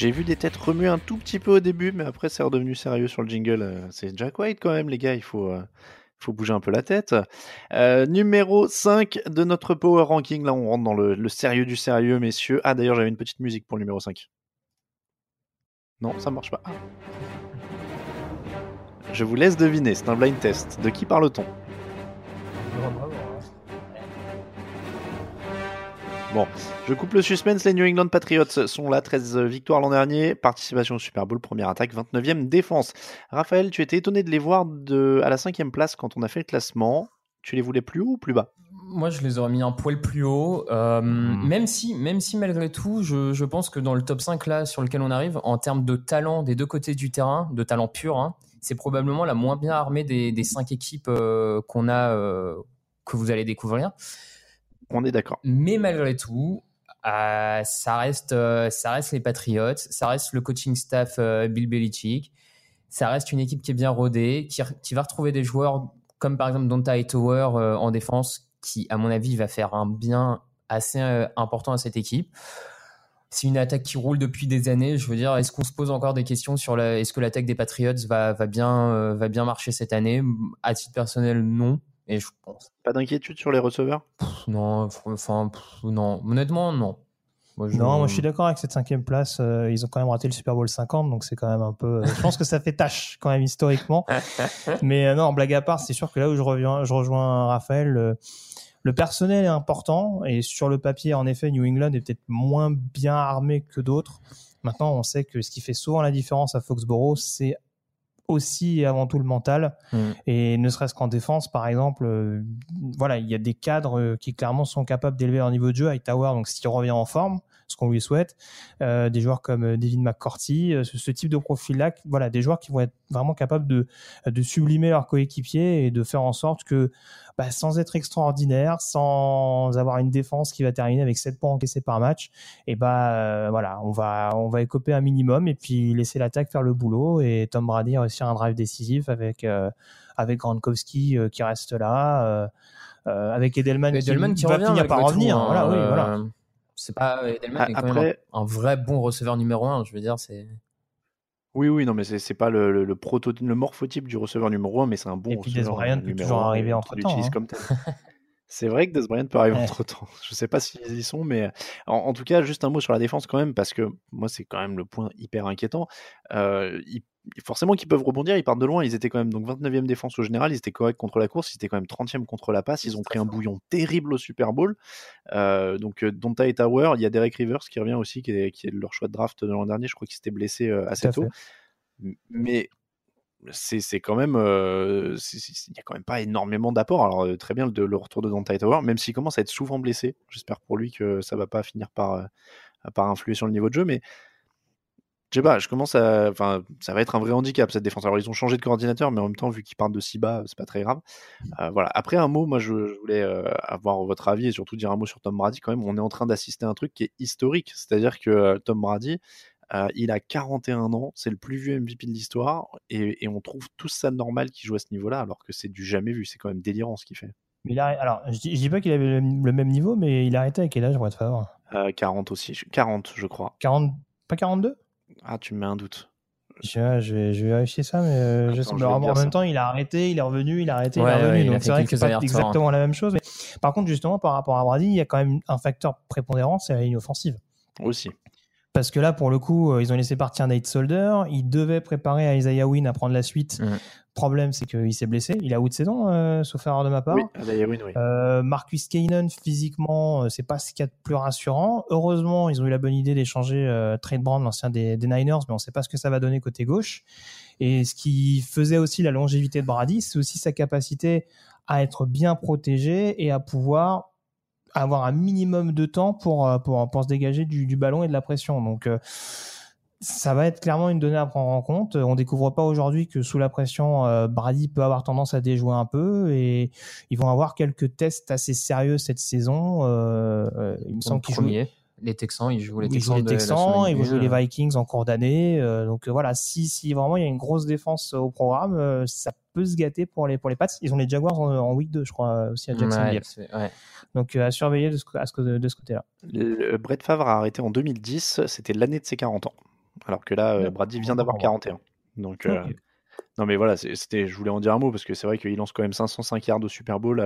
J'ai vu des têtes remuer un tout petit peu au début, mais après c'est redevenu sérieux sur le jingle. Euh, C'est Jack White quand même, les gars, il faut, euh, faut bouger un peu la tête. Euh, numéro 5 de notre Power Ranking, là on rentre dans le, sérieux du sérieux, messieurs. Ah d'ailleurs j'avais une petite musique pour le numéro 5. Non, ça marche pas. Je vous laisse deviner, c'est un blind test. De qui parle-t-on? Bon, je coupe le suspense. Les New England Patriots sont là, 13 victoires l'an dernier, participation au Super Bowl, première attaque, 29e défense. Raphaël, tu étais étonné de les voir de, à la cinquième place quand on a fait le classement. Tu les voulais plus haut ou plus bas? Moi je les aurais mis un poil plus haut. Euh, même si même si malgré tout je, je pense que dans le top 5 là sur lequel on arrive en termes de talent des deux côtés du terrain de talent pur hein, c'est probablement la moins bien armée des, des cinq équipes euh, qu'on a euh, que vous allez découvrir On est d'accord. mais malgré tout, euh, ça, reste, euh, ça reste les Patriots, ça reste le coaching staff euh, Bill Belichick, ça reste une équipe qui est bien rodée, qui, va retrouver des joueurs comme par exemple Donta Hightower en défense, qui à mon avis va faire un bien assez important à cette équipe. C'est une attaque qui roule depuis des années. Je veux dire, est-ce qu'on se pose encore des questions sur est-ce que l'attaque des Patriots va, bien, va bien marcher cette année? À titre personnel, non. Et je pense Pas d'inquiétude sur les receveurs? Non, enfin, non. Honnêtement, non. Moi, je- Non, moi je suis d'accord avec cette cinquième place. euh, ils ont quand même raté le Super Bowl 50, donc c'est quand même un peu. euh, je pense que ça fait tâche quand même historiquement. Mais euh, non, blague à part, c'est sûr que là où je reviens, je rejoins Raphaël. le- le personnel est important et sur le papier, en effet, New England est peut-être moins bien armé que d'autres. Maintenant, on sait que ce qui fait souvent la différence à Foxborough, c'est aussi et avant tout le mental. Mm. Et ne serait-ce qu'en défense, par exemple, euh, voilà, il y a des cadres euh, qui clairement sont capables d'élever leur niveau de jeu. Hightower, donc s'il revient en forme, ce qu'on lui souhaite. Euh, des joueurs comme euh, David McCourty, euh, ce, ce type de profil-là, voilà, des joueurs qui vont être vraiment capables de, de sublimer leurs coéquipiers et de faire en sorte que, bah, sans être extraordinaire, sans avoir une défense qui va terminer avec 7 points encaissés par match, et bah euh, voilà, on va on va écoper un minimum et puis laisser l'attaque faire le boulot et Tom Brady réussir un drive décisif avec euh, avec Gronkowski euh, qui reste là, euh, avec Edelman, Edelman qui va revient finir par tout, revenir. hein, voilà, oui, voilà. C'est pas Edelman A- est quand même après- un, un vrai bon receveur numéro un. Je veux dire, c'est. Oui, oui, non, mais c'est c'est pas le, le, le prototype, le morphotype du receveur numéro 1, mais c'est un bon Et puis Des receveur Bryant euh, peut toujours arriver et entre qu'il temps. l'utilise hein. comme tel. C'est vrai que Des Bryant peut arriver Ouais. entre temps. Je sais pas s'ils y sont, mais en, en tout cas, juste un mot sur la défense quand même, parce que moi, c'est quand même le point hyper inquiétant. Euh, ils- forcément qu'ils peuvent rebondir, ils partent de loin. Ils étaient quand même donc 29e défense au général, ils étaient corrects contre la course, ils étaient quand même 30e contre la passe. Ils ont pris un bouillon terrible au Super Bowl. Euh, donc, euh, Donta et Tower, il y a Derek Rivers qui revient aussi, qui est, qui est leur choix de draft de l'an dernier. Je crois qu'il s'était blessé euh, assez tôt. fait. Mais c'est quand même euh, il y a quand même pas énormément d'apports alors très bien le, le retour de Dante Tower même s'il commence à être souvent blessé j'espère pour lui que ça va pas finir par par influer sur le niveau de jeu mais je sais pas je commence à enfin ça va être un vrai handicap cette défense. Alors ils ont changé de coordinateur mais en même temps vu qu'ils partent de si bas c'est pas très grave. Euh, voilà. Après un mot moi je, je voulais euh, avoir votre avis et surtout dire un mot sur Tom Brady quand même. On est en train d'assister à un truc qui est historique. C'est à dire que euh, Tom Brady euh, il a 41 ans, c'est le plus vieux MVP de l'histoire, et, et on trouve tout ça normal qu'il joue à ce niveau-là, alors que c'est du jamais vu. C'est quand même délirant ce qu'il fait. Mais il a, alors, je dis, je dis pas qu'il avait le, le même niveau, mais il a arrêté à quel âge, Brett Favre? Euh, 40 aussi, je- 40 je crois. 40, pas 42 Ah, tu me mets un doute. je, je vais, je vais vérifier ça, mais euh, je Attends, sais- je en, même ça. temps, il a arrêté, il est revenu, il a arrêté, Ouais, il est revenu. donc c'est vrai que c'est pas exactement la même chose. Mais par contre, justement, par rapport à Brady, il y a quand même un facteur prépondérant, c'est la ligne offensive. Aussi. Parce que là, pour le coup, euh, ils ont laissé partir Nate Solder. Ils devaient préparer à Isaiah Wynn à prendre la suite. Mhm. Problème, c'est qu'il s'est blessé. Il a out de saison, euh, sauf erreur de ma part. Oui, Isaiah Wynn, oui. Euh, Marcus Keenan, physiquement, euh, c'est pas ce qu'il y a de plus rassurant. Heureusement, ils ont eu la bonne idée d'échanger euh, Trade Brown, l'ancien des, des Niners, mais on sait pas ce que ça va donner côté gauche. Et ce qui faisait aussi la longévité de Brady, c'est aussi sa capacité à être bien protégé et à pouvoir avoir un minimum de temps pour, euh, pour, pour se dégager du, du ballon et de la pression. Donc, euh, ça va être clairement une donnée à prendre en compte. On découvre pas aujourd'hui que sous la pression, euh, Brady peut avoir tendance à déjouer un peu et ils vont avoir quelques tests assez sérieux cette saison. Il me semble qu'ils jouent. Les Texans, ils jouent les ils Texans. jouent les Texans, ils vont jouer les. Vikings en cours d'année. euh, donc euh, voilà, si, si vraiment il y a une grosse défense euh, au programme, euh, ça peut se gâter pour les, pour les Pats. Ils ont les Jaguars en, en week 2, je crois, aussi à Jacksonville. Ouais, c'est- ouais. Donc euh, à surveiller de ce, à ce, de ce côté-là. Brett Favre a arrêté en 2010, c'était l'année de ses 40 ans. Alors que là, euh, Brady vient d'avoir 41. Donc, euh, non mais voilà, c'était, je voulais en dire un mot parce que c'est vrai qu'il lance quand même 505 yards au Super Bowl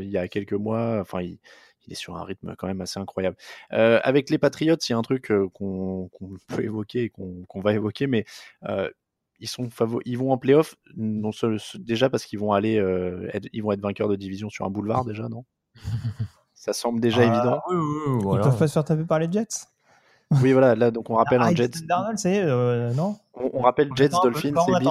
il y a quelques mois. Enfin, il, il est sur un rythme quand même assez incroyable. Euh, avec les Patriots, il y a un truc euh, qu'on peut évoquer et qu'on qu'on va évoquer, mais euh, ils sont ils vont en playoff non seul, déjà parce qu'ils vont aller, euh, être- ils vont être vainqueurs de division sur un boulevard déjà, non? Ça semble déjà Ah, évident. Oui, oui, oui, Ils peuvent pas se faire taper par les Jets? Oui, voilà. Là, donc on rappelle Ah, un Jets. Darnold, c'est euh, non? On, on rappelle Jets, Dolphins et Bills.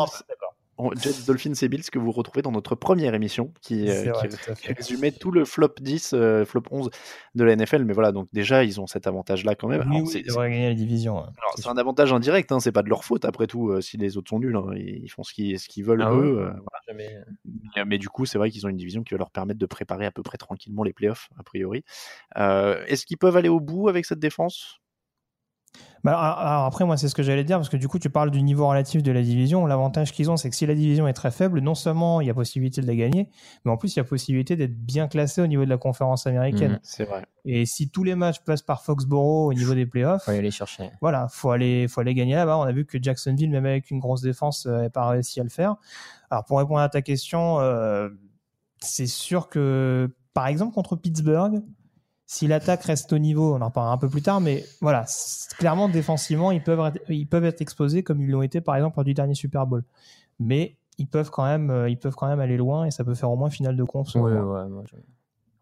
Jets, Dolphins et Bills que vous retrouvez dans notre première émission qui, euh, C'est vrai, qui- tout à qui fait. résumait tout le flop 10, euh, flop 11 de la NFL. Mais voilà, donc déjà, ils ont cet avantage-là quand même. Oui, oui, c'est- ils devraient gagner la division. hein. c'est un avantage indirect, hein, c'est pas de leur faute après tout euh, si les autres sont nuls. hein, ils, font ce qu'ils ce qu'ils veulent Ah eux. voilà. Mais, mais du coup, c'est vrai qu'ils ont une division qui va leur permettre de préparer à peu près tranquillement les playoffs, a priori. Est-ce qu'ils peuvent aller au bout avec cette défense? Bah, alors, alors après, moi, c'est ce que j'allais dire, parce que du coup, tu parles du niveau relatif de la division. L'avantage qu'ils ont, c'est que si la division est très faible, non seulement il y a possibilité de la gagner, mais en plus, il y a possibilité d'être bien classé au niveau de la conférence américaine. Mhm. C'est vrai. Et si tous les matchs passent par Foxborough au niveau des playoffs, Faut aller les chercher. voilà, faut aller, faut aller gagner là-bas. On a vu que Jacksonville, même avec une grosse défense, n'avait pas réussi à le faire. Alors, pour répondre à ta question, euh, c'est sûr que, par exemple, contre Pittsburgh, si l'attaque reste au niveau, on en reparlera un peu plus tard, mais voilà, clairement, défensivement, ils peuvent, être, ils peuvent être exposés comme ils l'ont été, par exemple, lors du dernier Super Bowl. Mais ils peuvent quand même, euh, ils peuvent quand même aller loin et ça peut faire au moins finale de conf. Ouais, ouais,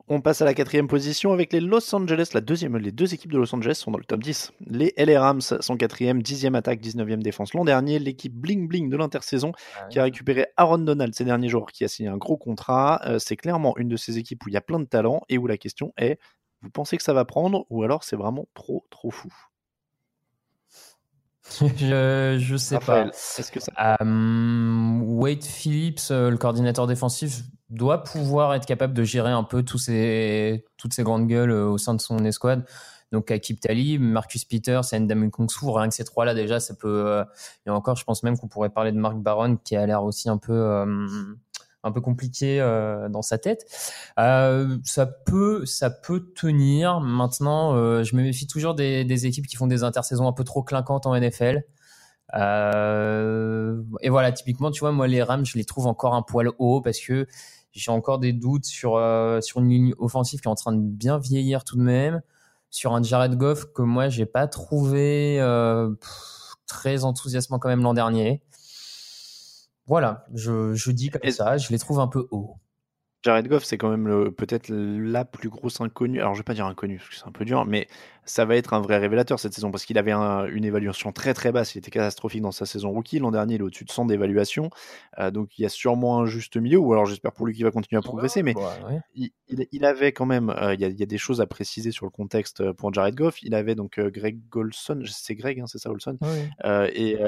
On passe à la quatrième position avec les Los Angeles. La deuxième, les deux équipes de Los Angeles sont dans le top 10. Les LA Rams sont quatrième, dixième attaque, 19e défense l'an dernier. L'équipe bling bling de l'intersaison qui a récupéré Aaron Donald ces derniers jours, qui a signé un gros contrat. Euh, c'est clairement une de ces équipes où il y a plein de talent et où la question est Vous pensez que ça va prendre ou alors c'est vraiment trop trop fou? Je, je sais Raphaël, pas. est-ce que ça Wade Phillips, euh, le coordinateur défensif, doit pouvoir être capable de gérer un peu tous ces, toutes ces grandes gueules euh, au sein de son escouade. Donc Akib Tali, Marcus Peters et Ndamu Kongsu, rien que ces trois-là déjà, ça peut. euh, et encore, je pense même qu'on pourrait parler de Mark Baron qui a l'air aussi un peu, euh, un peu compliqué euh, dans sa tête. Euh, ça peut, ça peut tenir. Maintenant, euh, je me méfie toujours des, équipes qui font des intersaisons un peu trop clinquantes en NFL. Et voilà, typiquement, tu vois, moi, les Rams, je les trouve encore un poil haut parce que j'ai encore des doutes sur, sur une ligne offensive qui est en train de bien vieillir tout de même. Sur un Jared Goff que moi, j'ai pas trouvé très enthousiasmant quand même l'an dernier. Voilà, je, je dis comme Et- ça, je les trouve un peu hauts. Jared Goff, c'est quand même peut-être la plus grosse inconnue. Alors, je vais pas dire inconnue, parce que c'est un peu dur, mais ça va être un vrai révélateur cette saison, parce qu'il avait un- une évaluation très très basse. Il était catastrophique dans sa saison rookie. L'an dernier, il est au-dessus de 100 d'évaluation. Euh, donc, il y a sûrement un juste milieu, ou alors j'espère pour lui qu'il va continuer à progresser. Mais Ouais, ouais. il, il- il avait quand même, euh, il y, a, il y a des choses à préciser sur le contexte euh, pour Jared Goff. Il avait donc euh, Greg Golson, c'est Greg, hein, c'est ça, Olson? Et euh,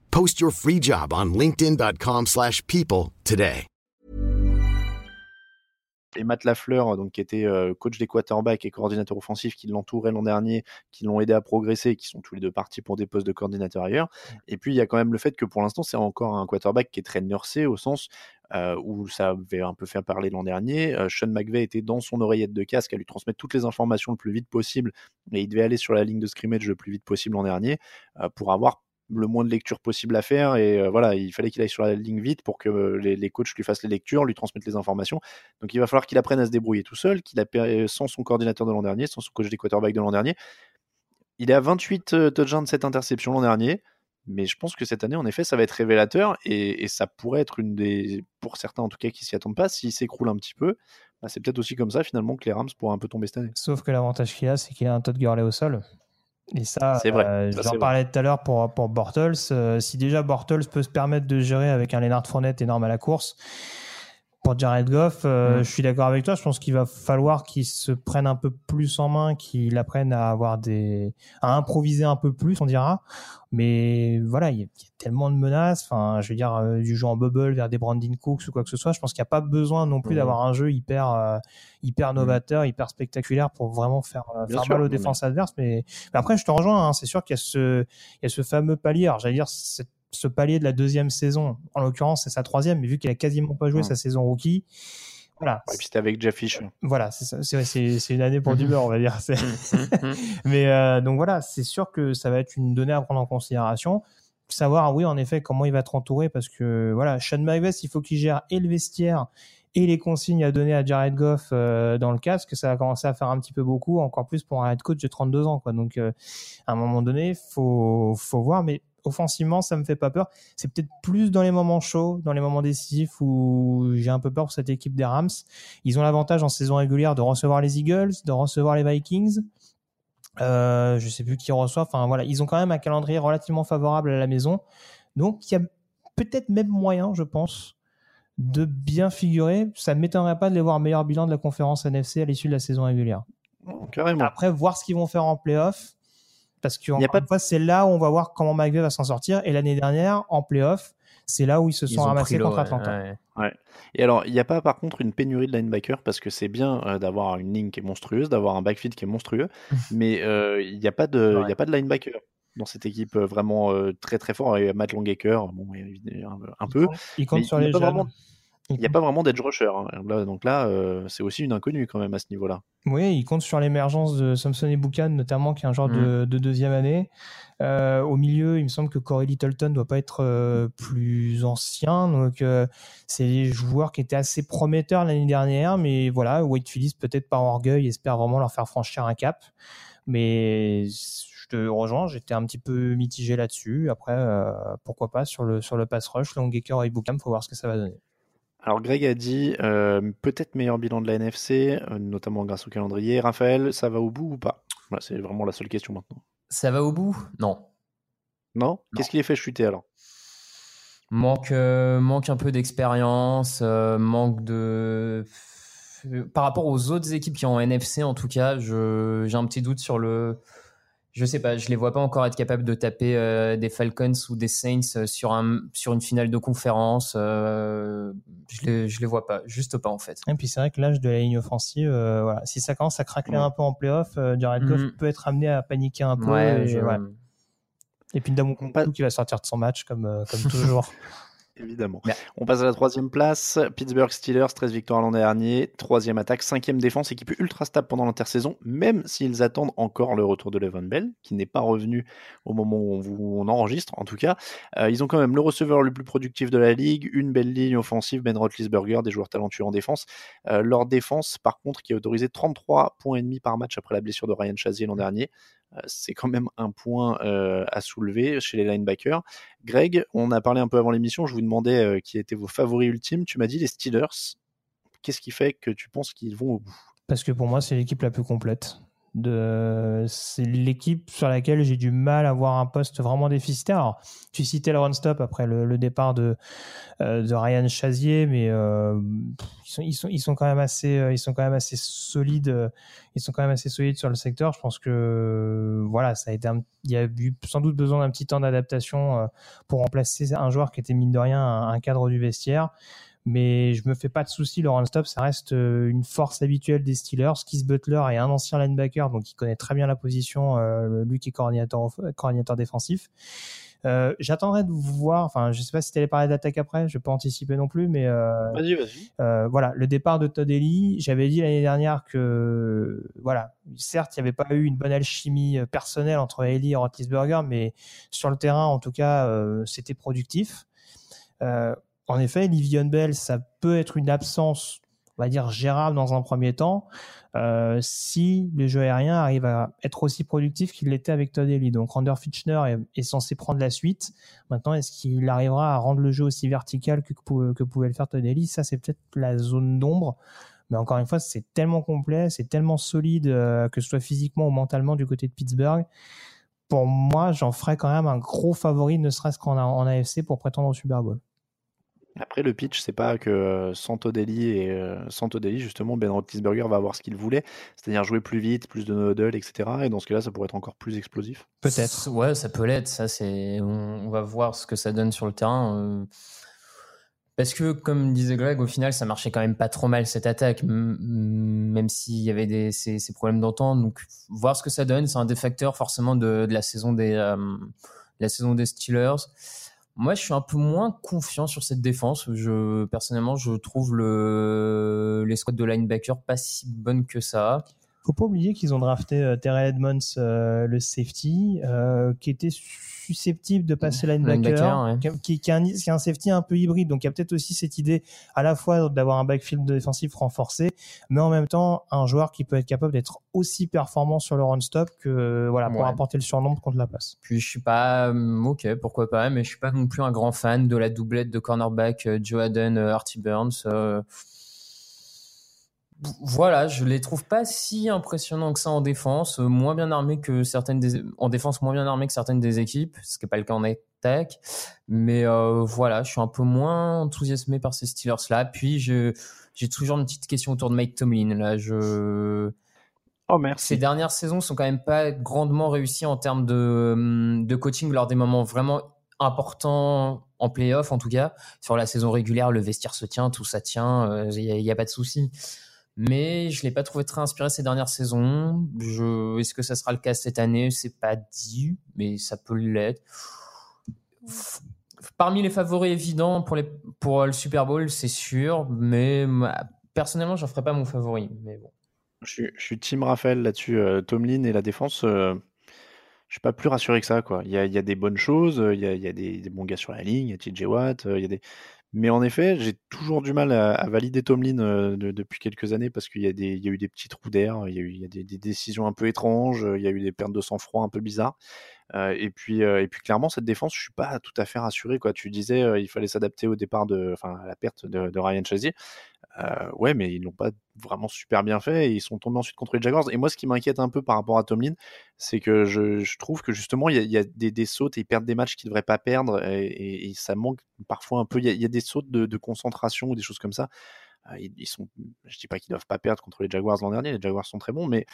Post your free job on linkedin.com/people slash people today. et Matt Lafleur, donc, qui était euh, coach des quarterbacks et coordinateur offensif, qui l'entouraient l'an dernier, qui l'ont aidé à progresser, qui sont tous les deux partis pour des postes de coordinateur ailleurs. Et puis, il y a quand même le fait que pour l'instant, c'est encore un quarterback qui est très nursé au sens euh, où ça avait un peu fait parler l'an dernier. Euh, Sean McVay était dans son oreillette de casque à lui transmettre toutes les informations le plus vite possible, et il devait aller sur la ligne de scrimmage le plus vite possible l'an dernier pour avoir le moins de lectures possible à faire et euh, voilà il fallait qu'il aille sur la ligne vite pour que euh, les, les coachs lui fassent les lectures lui transmettent les informations. Donc il va falloir qu'il apprenne à se débrouiller tout seul qu'il per- sans son coordinateur de l'an dernier sans son coach des quarterbacks de l'an dernier. Il est à 28 euh, touchdowns cette interception l'an dernier mais je pense que cette année en effet ça va être révélateur et, et ça pourrait être une des pour certains en tout cas qui s'y attendent pas s'il s'écroule un petit peu bah, c'est peut-être aussi comme ça finalement que les Rams pourraient un peu tomber cette année. Sauf que l'avantage qu'il a, c'est qu'il a un Todd Gurley au sol. Et ça, C'est vrai, euh, j'en parlais tout à l'heure pour, pour Bortles. Euh, si déjà Bortles peut se permettre de gérer avec un Leonard Fournette énorme à la course, pour Jared Goff, euh, Mm. je suis d'accord avec toi. Je pense qu'il va falloir qu'il se prenne un peu plus en main, qu'il apprenne à avoir des, à improviser un peu plus, on dira. Mais voilà, il y, a, il y a tellement de menaces. Enfin, je veux dire, euh, du jeu en bubble vers des Brandon Cooks ou quoi que ce soit. Je pense qu'il n'y a pas besoin non plus Mhm. d'avoir un jeu hyper, euh, hyper novateur, hyper spectaculaire pour vraiment faire, euh, faire sûr, mal aux défenses adverses. Mais, mais après, je te rejoins. hein, c'est sûr qu'il y a ce, il y a ce fameux palier. Alors, j'allais dire, cette- ce palier de la deuxième saison. En l'occurrence, c'est sa troisième, mais vu qu'il a quasiment pas joué Ouais. sa saison rookie, voilà. et puis c'était avec Jeff Fisher Voilà, c'est une année pour du beurre, on va dire. C'est- mais euh, donc voilà, c'est sûr que ça va être une donnée à prendre en considération. Savoir, oui, en effet, comment il va être entouré, parce que voilà, Sean McVay, il faut qu'il gère et le vestiaire et les consignes à donner à Jared Goff euh, dans le casque, ça va commencer à faire un petit peu beaucoup, encore plus pour un head coach de 32 ans, quoi. Donc, euh, à un moment donné, faut, faut voir, mais offensivement, ça me fait pas peur. C'est peut-être plus dans les moments chauds, dans les moments décisifs où j'ai un peu peur pour cette équipe des Rams. Ils ont l'avantage en saison régulière de recevoir les Eagles, de recevoir les Vikings. Euh, je sais plus qui reçoit. Enfin voilà, ils ont quand même un calendrier relativement favorable à la maison. Donc il y a peut-être même moyen, je pense, de bien figurer. Ça ne m'étonnerait pas de les voir meilleur bilan de la conférence NFC à l'issue de la saison régulière. carrément Après, voir ce qu'ils vont faire en playoff. Parce que y a pas une fois, c'est là où on va voir comment McVay va s'en sortir. Et l'année dernière, en playoff, c'est là où ils se sont ont ramassés contre ouais, Atlanta. ouais. Ouais. Et alors, il n'y a pas par contre une pénurie de linebackers parce que c'est bien euh, d'avoir une ligne qui est monstrueuse, d'avoir un backfield qui est monstrueux, mais euh, il n'y a pas de, y a pas de linebacker dans cette équipe euh, vraiment euh, très très fort. Et Matt Longaker, bon, un, un peu. Il compte mais sur il les jeunes. vraiment- Il n'y a pas vraiment d'edge rusher. hein. Là, donc là, euh, c'est aussi une inconnue quand même à ce niveau-là. Oui, il compte sur l'émergence de Samson et Boucan, notamment, qui est un genre de, de deuxième année. Euh, au milieu, il me semble que Corey Littleton ne doit pas être euh, plus ancien. Donc, c'est des joueurs qui étaient assez prometteurs l'année dernière. Mais voilà, Wade Phillips, peut-être par orgueil, espère vraiment leur faire franchir un cap. Mais je te rejoins, j'étais un petit peu mitigé là-dessus. Après, euh, pourquoi pas sur le, sur le pass rush, Longaker et Boucan, faut voir ce que ça va donner. Alors Greg a dit euh, peut-être meilleur bilan de la NFC, euh, notamment grâce au calendrier. Raphaël, ça va au bout ou pas? Voilà, C'est vraiment la seule question maintenant. Ça va au bout? Non. Non? Qu'est-ce qui les fait chuter alors? Manque, euh, manque un peu d'expérience, manque de. Par rapport aux autres équipes qui ont en NFC, en tout cas, j'ai un petit doute sur le. Je sais pas, je les vois pas encore être capables de taper euh, des Falcons ou des Saints euh, sur, un, sur une finale de conférence. euh, je, les, je les vois pas, juste pas en fait. Et puis c'est vrai que l'âge de la ligne offensive, euh, voilà, si ça commence à craquer Ouais. un peu en playoff, Jared Goff Mhm. peut être amené à paniquer un peu. Ouais, et, je- ouais. et puis Ndamukong qui va sortir de son match comme, comme toujours. On passe à la troisième place. Pittsburgh Steelers, 13 victoires l'an dernier. Troisième attaque, cinquième défense, équipe ultra stable pendant l'intersaison, même s'ils attendent encore le retour de Levan Bell, qui n'est pas revenu au moment où on enregistre, en tout cas. Euh, ils ont quand même le receveur le plus productif de la ligue, une belle ligne offensive, Ben Roethlisberger, des joueurs talentueux en défense. Euh, leur défense, par contre, qui a autorisé 33 points et demi par match après la blessure de Ryan Chazier l'an dernier. Euh, c'est quand même un point euh, à soulever chez les linebackers. Greg, on a parlé un peu avant l'émission, je vous demandais euh, qui étaient vos favoris ultimes. Tu m'as dit les Steelers. Qu'est-ce qui fait que tu penses qu'ils vont au bout? Parce que pour moi, c'est l'équipe la plus complète. De... C'est l'équipe sur laquelle j'ai du mal à voir un poste vraiment déficitaire. Alors, tu citais le run-stop après le, départ de, euh, de Ryan Chazier, mais ils, sont, quand même assez, solides. euh, Ils sont quand même assez solides sur le secteur. Je pense que voilà, ça a été il y a eu sans doute besoin d'un petit temps d'adaptation euh, pour remplacer un joueur qui était mine de rien un cadre du vestiaire mais je me fais pas de soucis. Le run-stop, ça reste euh, une force habituelle des Steelers. Keith Butler est un ancien linebacker, donc il connaît très bien la position, euh, lui qui est coordinateur, coordinateur défensif. Euh, J'attendrai de voir, enfin, je sais pas si tu allais parler d'attaque après, je vais pas anticiper non plus, mais euh, Vas-y, vas-y. euh, voilà, le départ de Todd Ellie, j'avais dit l'année dernière que, voilà, certes, il n'y avait pas eu une bonne alchimie personnelle entre Ellie et Roethlisberger, mais sur le terrain, en tout cas, c'était productif. Euh, en effet, Livion Bell, ça peut être une absence, on va dire, gérable dans un premier temps, euh, si le jeu aérien arrive à être aussi productif qu'il l'était avec Todd Ellie. Donc, Rander Fitchner est, censé prendre la suite. Maintenant, est-ce qu'il arrivera à rendre le jeu aussi vertical que, que, pouvait le faire Todd Ellie Ça, c'est peut-être la zone d'ombre. Mais encore une fois, c'est tellement complet, c'est tellement solide, euh, que ce soit physiquement ou mentalement du côté de Pittsburgh. Pour moi, j'en ferais quand même un gros favori, ne serait-ce qu'en en AFC, pour prétendre au Super Bowl. Après, le pitch, c'est pas que euh, sans Todelli et euh, justement, Ben Roethlisberger va avoir ce qu'il voulait, c'est-à-dire jouer plus vite, plus de no-huddle, etc. Et dans ce cas-là, ça pourrait être encore plus explosif. Peut-être. Ouais, ça peut l'être. Ça, c'est. On, on va voir ce que ça donne sur le terrain. euh. Parce que, comme disait Greg, au final, ça marchait quand même pas trop mal cette attaque, même s'il y avait des, ces, ces problèmes d'entente. Donc, voir ce que ça donne, c'est un des facteurs forcément de, de la saison des, euh, de la saison des Steelers. Moi, je suis un peu moins confiant sur cette défense. Je, personnellement, je trouve le, les squads de linebacker pas si bonnes que ça. Faut pas oublier qu'ils ont drafté euh, Terrell Edmonds, euh, le safety, euh, qui était susceptible de passer linebacker, Linebacker, ouais. qui, qui, est un, qui est un safety un peu hybride. Donc il y a peut-être aussi cette idée à la fois d'avoir un backfield défensif renforcé, mais en même temps un joueur qui peut être capable d'être aussi performant sur le run stop que voilà pour Ouais. apporter le surnombre contre la passe. Puis je suis pas, hum, ok, pourquoi pas, mais je suis pas non plus un grand fan de la doublette de cornerback euh, Joe Haden, euh, Artie Burns. Euh. Voilà, je les trouve pas si impressionnants que ça en défense, euh, moins bien armés que certaines des, en défense moins bien armés que certaines des équipes, ce qui est pas le cas en attaque. Mais euh, voilà, je suis un peu moins enthousiasmé par ces Steelers là. Puis je, j'ai toujours une petite question autour de Mike Tomlin. Là, je Oh, merci. ces dernières saisons sont quand même pas grandement réussies en termes de, hum, de coaching lors des moments vraiment importants en playoff en tout cas. Sur la saison régulière, le vestiaire se tient, tout ça tient, il n'y a, pas de souci. Mais je l'ai pas trouvé très inspiré ces dernières saisons. Je... Est-ce que ça sera le cas cette année? C'est pas dit, mais ça peut l'être. Parmi les favoris évidents pour, le Super Bowl, c'est sûr, mais personnellement, j'en ferai pas mon favori. Mais bon. Je suis, je Team Raphaël là-dessus. Euh, Tomlin et la défense, euh, je suis pas plus rassuré que ça. Il, y a, des bonnes choses, il y a, il y a des, des, bons gars sur la ligne, il y a TJ Watt, il y a des... Mais en effet, j'ai toujours du mal à, valider Tomlin euh, de, depuis quelques années parce qu'il y, a eu des petits trous d'air, il y a eu des, décisions un peu étranges, il y a eu des pertes de sang-froid un peu bizarres. Euh, et, puis, euh, et puis clairement, cette défense, je suis pas tout à fait rassuré. Tu disais il fallait s'adapter au départ de, enfin, à la perte de, de Ryan Chazier. Ouais, mais ils l'ont pas vraiment super bien fait et ils sont tombés ensuite contre les Jaguars. Et moi, ce qui m'inquiète un peu par rapport à Tomlin, c'est que je, trouve que justement, il y a, des, des, sautes et ils perdent des matchs qu'ils devraient pas perdre et, ça manque parfois un peu. Il y a, des sautes de, concentration ou des choses comme ça. Ils, ils sont, je dis pas qu'ils doivent pas perdre contre les Jaguars l'an dernier. Les Jaguars sont très bons, mais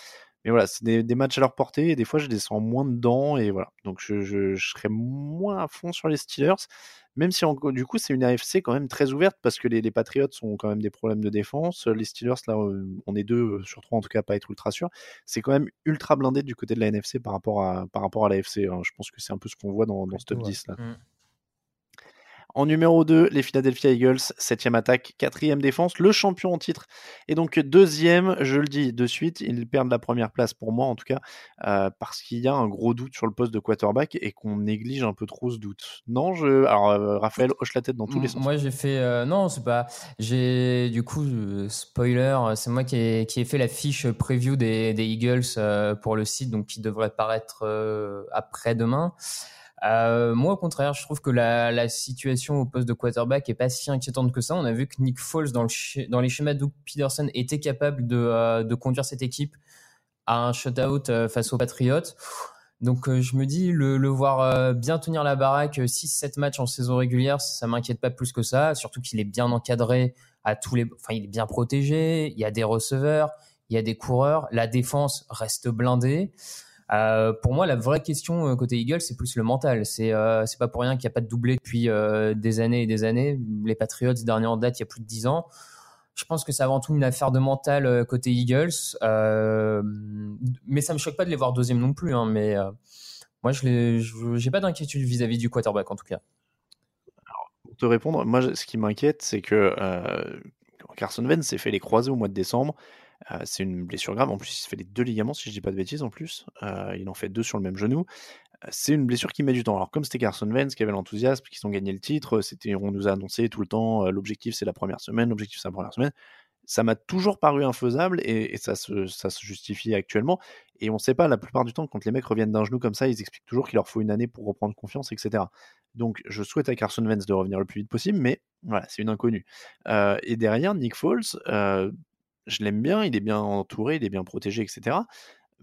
mais voilà, c'est des, des, matchs à leur portée et des fois je descends moins dedans et voilà. Donc je, je, je serais moins à fond sur les Steelers, même si en, du coup c'est une AFC quand même très ouverte parce que les, les Patriots ont quand même des problèmes de défense. Les Steelers, là, on est deux sur trois en tout cas, pas être ultra sûr. C'est quand même ultra blindé du côté de la NFC par rapport à, par rapport à l'AFC. Hein. Je pense que c'est un peu ce qu'on voit dans, dans ce top 10 là. Mmh. En numéro 2, les Philadelphia Eagles, 7 attaque, 4 défense, le champion en titre. Et donc deuxième, je le dis de suite, ils perdent la première place pour moi en tout cas, euh, parce qu'il y a un gros doute sur le poste de quarterback et qu'on néglige un peu trop ce doute. Non, je... alors euh, Raphaël hoche la tête dans tous les sens. Moi j'ai fait, euh, non c'est pas, j'ai du coup, spoiler, c'est moi qui ai, qui ai, fait la fiche preview des, des Eagles euh, pour le site, donc qui devrait paraître euh, après-demain. Euh, moi, au contraire, je trouve que la, situation au poste de quarterback est pas si inquiétante que ça. On a vu que Nick Foles, dans, le, dans les schémas de Peterson, était capable de, euh, de conduire cette équipe à un shutout euh, face aux Patriots. Donc, je me dis, le, le voir bien tenir la baraque, 6-7 matchs en saison régulière, ça m'inquiète pas plus que ça. Surtout qu'il est bien encadré à tous les, enfin, il est bien protégé. Il y a des receveurs, il y a des coureurs. La défense reste blindée. Euh, pour moi, la vraie question euh, côté Eagles, c'est plus le mental. C'est euh, pas pour rien qu'il n'y a pas de doublé depuis euh, des années et des années. Les Patriots, dernier en date, il y a plus de 10 ans. Je pense que c'est avant tout une affaire de mental côté Eagles. mais ça me choque pas de les voir deuxième non plus. Hein, mais moi, je n'ai pas d'inquiétude vis-à-vis du quarterback en tout cas. Pour te répondre, moi, ce qui m'inquiète, c'est que Carson Wentz s'est fait les croiser au mois de décembre. Euh, c'est une blessure grave. En plus, il se fait les deux ligaments, si je dis pas de bêtises, en plus. Euh, il en fait deux sur le même genou. Euh, c'est une blessure qui met du temps. Alors, comme c'était Carson Wentz qui avait l'enthousiasme, qui ont gagné le titre, on nous a annoncé tout le temps, l'objectif c'est la première semaine, l'objectif c'est la première semaine. Ça m'a toujours paru infaisable et, ça, se, justifie actuellement. Et on ne sait pas, la plupart du temps, quand les mecs reviennent d'un genou comme ça, ils expliquent toujours qu'il leur faut une année pour reprendre confiance, etc. Donc, je souhaite à Carson Wentz de revenir le plus vite possible, mais voilà, c'est une inconnue. Et derrière, Nick Foles, je l'aime bien, il est bien entouré, il est bien protégé, etc.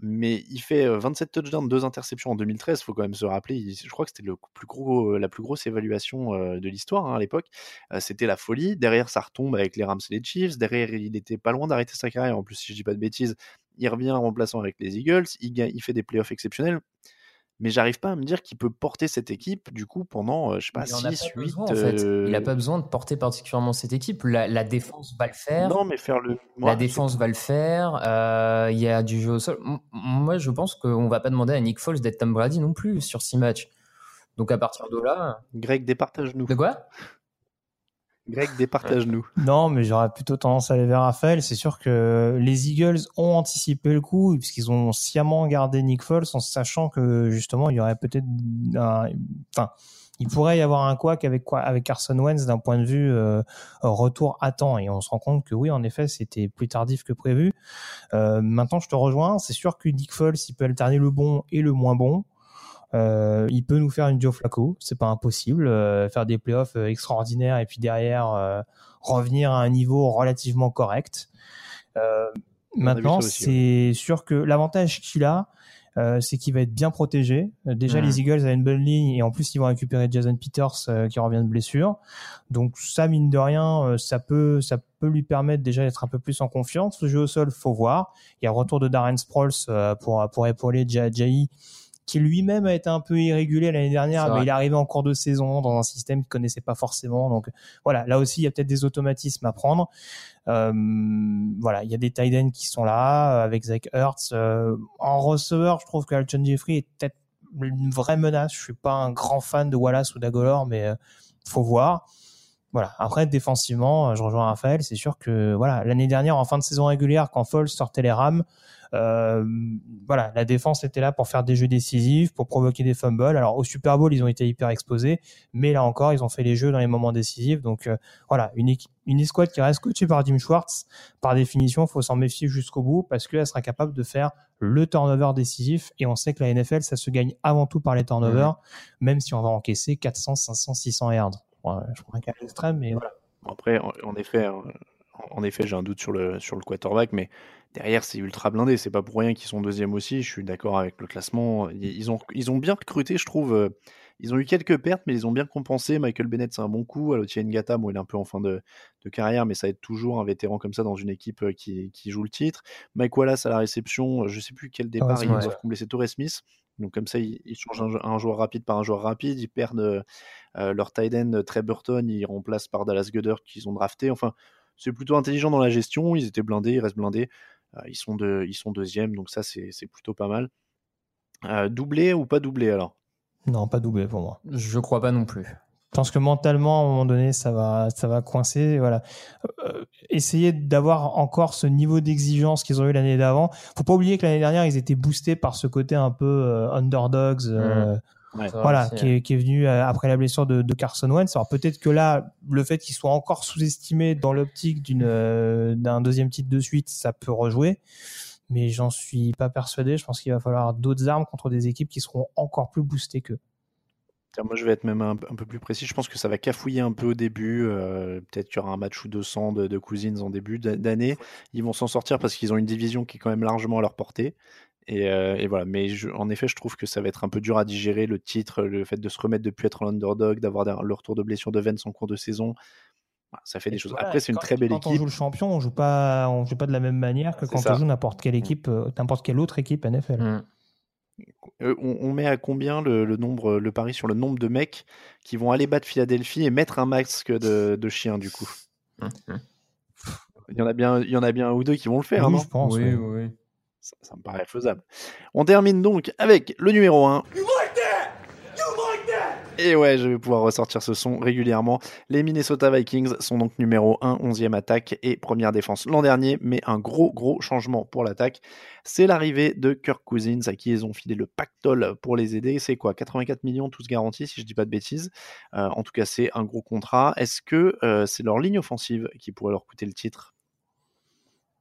Mais il fait 27 touchdowns, 2 interceptions en 2013, il faut quand même se rappeler. Je crois que c'était la plus grosse évaluation de l'histoire hein, à l'époque. C'était la folie. Derrière, ça retombe avec les Rams et les Chiefs. Derrière, il était pas loin d'arrêter sa carrière. En plus, si je dis pas de bêtises, il revient en remplaçant avec les Eagles. Il, il fait des playoffs exceptionnels mais j'arrive pas à me dire qu'il peut porter cette équipe du coup pendant je sais pas 6 8 besoin, en fait. il n'a pas besoin de porter particulièrement cette équipe. La, la, défense va le faire. Non mais faire le moi, la défense va le faire euh, il y a du jeu au sol. Moi je pense qu'on va pas demander à Nick Foles d'être Tom Brady non plus sur 6 matchs. Donc à partir de là Greg départage nous de quoi? Greg, départage-nous. Non, mais j'aurais plutôt tendance à aller vers Raphaël. C'est sûr que les Eagles ont anticipé le coup, puisqu'ils ont sciemment gardé Nick Foles en sachant que justement, il y aurait peut-être un... Enfin, il pourrait y avoir un couac avec avec Carson Wentz d'un point de vue euh, retour à temps. Et on se rend compte que oui en effet c'était plus tardif que prévu. Euh, maintenant je te rejoins. C'est sûr que Nick Foles il peut alterner le bon et le moins bon euh, il peut nous faire une Joe Flacco, c'est pas impossible, euh, faire des playoffs euh, extraordinaires et puis derrière revenir à un niveau relativement correct. Maintenant, c'est ouais. sûr que l'avantage qu'il a, c'est qu'il va être bien protégé. déjà, mmh. les Eagles avaient une bonne ligne et en plus, ils vont récupérer Jason Peters qui revient de blessure. Donc ça, mine de rien, ça peut, ça peut lui permettre déjà d'être un peu plus en confiance. Le jeu au sol, faut voir. Il y a le retour de Darren Sproles pour pour épauler Jai qui lui-même a été un peu irrégulier l'année dernière, mais il est arrivé en cours de saison dans un système qu'il connaissait pas forcément. Donc voilà, là aussi, il y a peut-être des automatismes à prendre. Euh, voilà, il y a des tight ends qui sont là euh, avec Zach Ertz. Euh, en receveur, je trouve que Alton Jeffrey est peut-être une vraie menace. Je suis pas un grand fan de Wallace ou d'Agolor, mais euh, faut voir. Voilà. Après, défensivement, euh, je rejoins Raphaël. C'est sûr que voilà, l'année dernière, en fin de saison régulière, quand Foles sortait les rames, euh, voilà, la défense était là pour faire des jeux décisifs, pour provoquer des fumbles. Alors au Super Bowl, ils ont été hyper exposés, mais là encore, ils ont fait les jeux dans les moments décisifs. Donc euh, voilà, une une escouade qui reste coachée par Jim Schwartz, par définition, faut s'en méfier jusqu'au bout parce qu'elle sera capable de faire le turnover décisif. Et on sait que la NFL, ça se gagne avant tout par les turnovers, même si on va encaisser 400, 500, 600 yards. Ouais, je prends un cas extrême, mais voilà. Après, en, en effet, en, effet, j'ai un doute sur le, sur le quarterback, mais derrière, c'est ultra blindé. C'est pas pour rien qu'ils sont deuxième aussi. Je suis d'accord avec le classement. Ils ont, ils ont bien recruté, je trouve. euh, Ils ont eu quelques pertes, mais ils ont bien compensé. Michael Bennett, c'est un bon coup. Alotia Ngata, bon, il est un peu en fin de, de carrière, mais ça aide toujours un vétéran comme ça dans une équipe euh, qui, qui joue le titre. Mike Wallace à la réception, je sais plus quel départ, Smith, ils doivent combler, c'est Torrey Smith. Donc comme ça, ils, ils changent un, jou- un joueur rapide par un joueur rapide. Ils perdent euh, euh, leur tight end Trey Burton, ils remplacent par Dallas Goddard qu'ils ont drafté. Enfin, c'est plutôt intelligent dans la gestion. Ils étaient blindés, ils restent blindés. Euh, ils, sont de, ils sont deuxième, donc ça, c'est c'est plutôt pas mal. Euh, doublé ou pas doublé alors? Non, pas doublé pour moi. Je crois pas non plus. Je pense que mentalement, à un moment donné, ça va, ça va coincer. Voilà. Euh, essayer d'avoir encore ce niveau d'exigence qu'ils ont eu l'année d'avant. Faut pas oublier que l'année dernière, ils étaient boostés par ce côté un peu euh, underdogs. euh, Ouais. Voilà, c'est- qui est, qui est venu euh, après la blessure de, de Carson Wentz. Alors peut-être que là, le fait qu'ils soient encore sous-estimés dans l'optique d'une euh, d'un deuxième titre de suite, ça peut rejouer. Mais j'en suis pas persuadé. Je pense qu'il va falloir d'autres armes contre des équipes qui seront encore plus boostées qu'eux. Moi, je vais être même un, un peu plus précis. Je pense que ça va cafouiller un peu au début. euh, Peut-être qu'il y aura un match ou 200 de, de Cousins en début d'a- d'année. Ils vont s'en sortir parce qu'ils ont une division qui est quand même largement à leur portée. Et, euh, et voilà. Mais je- en effet, je trouve que ça va être un peu dur à digérer le titre, le fait de se remettre depuis être l'underdog, d'avoir der- le retour de blessure de Vence en cours de saison. Voilà, ça fait des choses. voilà, Après, c'est une très belle quand on équipe. joue le champion, on joue pas, on joue pas de la même manière que quand ça. on joue n'importe quelle équipe, euh, n'importe quelle autre équipe NFL. Mm. Euh, on, on met à combien le, le nombre, le pari sur le nombre de mecs qui vont aller battre Philadelphie et mettre un masque de, de chien du coup? Mm. Il y en a bien, il y en a bien un ou deux qui vont le faire, Oui, non? je pense. Oui, oui, oui. Ça, ça me paraît faisable. On termine donc avec le numéro 1. Et ouais, je vais pouvoir ressortir ce son régulièrement. Les Minnesota Vikings sont donc numéro 1, 11e attaque et première défense l'an dernier, mais un gros gros changement pour l'attaque, c'est l'arrivée de Kirk Cousins à qui ils ont filé le pactole pour les aider. C'est quoi? 84 millions tous garantis si je dis pas de bêtises. Euh, en tout cas, c'est un gros contrat. Est-ce que euh, c'est leur ligne offensive qui pourrait leur coûter le titre?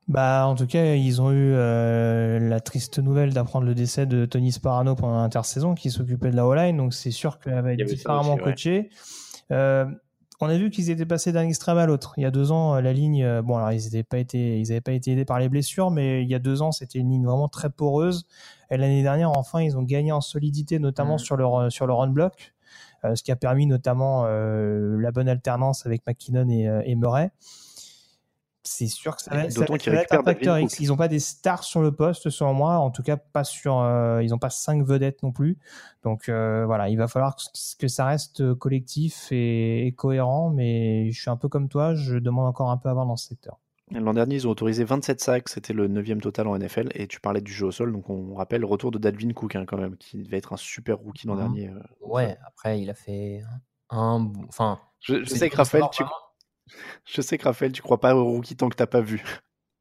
Bah, en tout cas, ils ont eu euh, la triste nouvelle d'apprendre le décès de Tony Sparano pendant l'intersaison, qui s'occupait de la O-line, donc c'est sûr qu'elle va être différemment coachée. Euh, on a vu qu'ils étaient passés d'un extrême à l'autre. Il y a deux ans, la ligne, euh, bon, alors ils n'avaient pas été, ils avaient pas été aidés par les blessures, mais il y a deux ans, c'était une ligne vraiment très poreuse. Et l'année dernière, enfin, ils ont gagné en solidité, notamment Mhm. sur leur sur le run block, euh, ce qui a permis notamment la bonne alternance avec McKinnon et, et Murray. C'est sûr que ça va, Et ça d'autant va- qu'ils ça va être un facteur X. Ils n'ont pas des stars sur le poste, selon moi. En tout cas, pas sur. euh, ils n'ont pas cinq vedettes non plus. Donc euh, voilà, il va falloir que, que ça reste collectif et, et cohérent. Mais je suis un peu comme toi. Je demande encore un peu à voir dans ce secteur. L'an dernier, ils ont autorisé 27 sacs, c'était le 9 total en NFL, et tu parlais du jeu au sol, donc on rappelle le retour de Dalvin Cook hein, quand même, qui devait être un super rookie l'an Mhm. dernier. euh, Ouais, après, il a fait un. bon- Enfin. Je, je sais que Raphaël, tu, vraiment. Je sais que Raphaël, tu crois pas au rookie tant que t'as pas vu.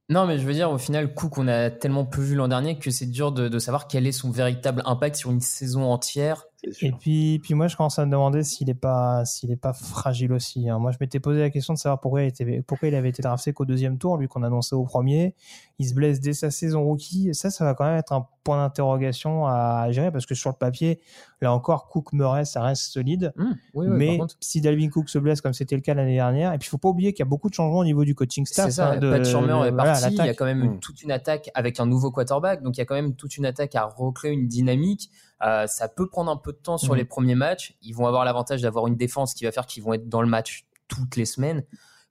Non, mais je veux dire, au final, Cook, on a tellement peu vu l'an dernier que c'est dur de, de savoir quel est son véritable impact sur une saison entière. Et puis, puis moi, je commence à me demander s'il est pas, s'il est pas fragile aussi. hein. Moi, je m'étais posé la question de savoir pourquoi il, était, pourquoi il avait été drafté qu'au deuxième tour, lui qu'on annonçait au premier. Il se blesse dès sa saison rookie. Et ça, ça va quand même être un point d'interrogation à gérer parce que sur le papier, là encore, Cook Murray, ça reste solide. Oui, oui, mais si Dalvin Cook se blesse comme c'était le cas l'année dernière, et puis il faut pas oublier qu'il y a beaucoup de changements au niveau du coaching staff. C'est ça, hein, de- Pat Shurmur est voilà, parti, il y a quand même Mm. toute une attaque avec un nouveau quarterback, donc il y a quand même toute une attaque à recréer une dynamique. Euh, ça peut prendre un peu de temps sur Mm. les premiers matchs. Ils vont avoir l'avantage d'avoir une défense qui va faire qu'ils vont être dans le match toutes les semaines.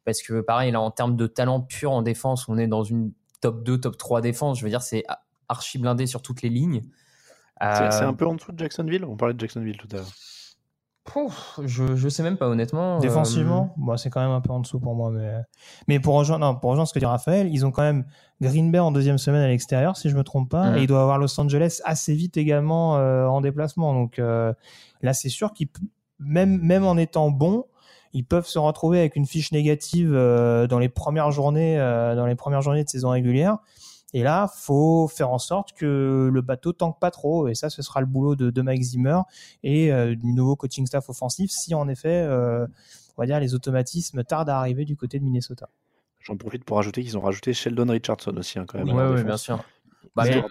Parce que pareil, là, en termes de talent pur en défense, on est dans une top 2, top 3 défense. Je veux dire, c'est archi blindé sur toutes les lignes. C'est c'est Euh, un peu en dessous de Jacksonville On parlait de Jacksonville tout à l'heure. Pouf, je, je sais même pas honnêtement. euh, Défensivement, c'est quand même un peu en dessous pour moi. Mais, mais pour, rejoindre, non, pour rejoindre ce que dit Raphaël, ils ont quand même Green Bay en deuxième semaine à l'extérieur, si je me trompe pas. Mhm. Et ils doivent avoir Los Angeles assez vite également euh, en déplacement. Donc euh, là, c'est sûr qu'ils, même, même en étant bons, ils peuvent se retrouver avec une fiche négative dans les premières journées, dans les premières journées de saison régulière. Et là, faut faire en sorte que le bateau tanque pas trop. Et ça, ce sera le boulot de, de Mike Zimmer et euh, du nouveau coaching staff offensif si en effet, euh, on va dire, les automatismes tardent à arriver du côté de Minnesota. J'en profite pour rajouter qu'ils ont rajouté Sheldon Richardson aussi, hein, quand même. Oui, ouais, ouais, bien sûr. Bah, Mais-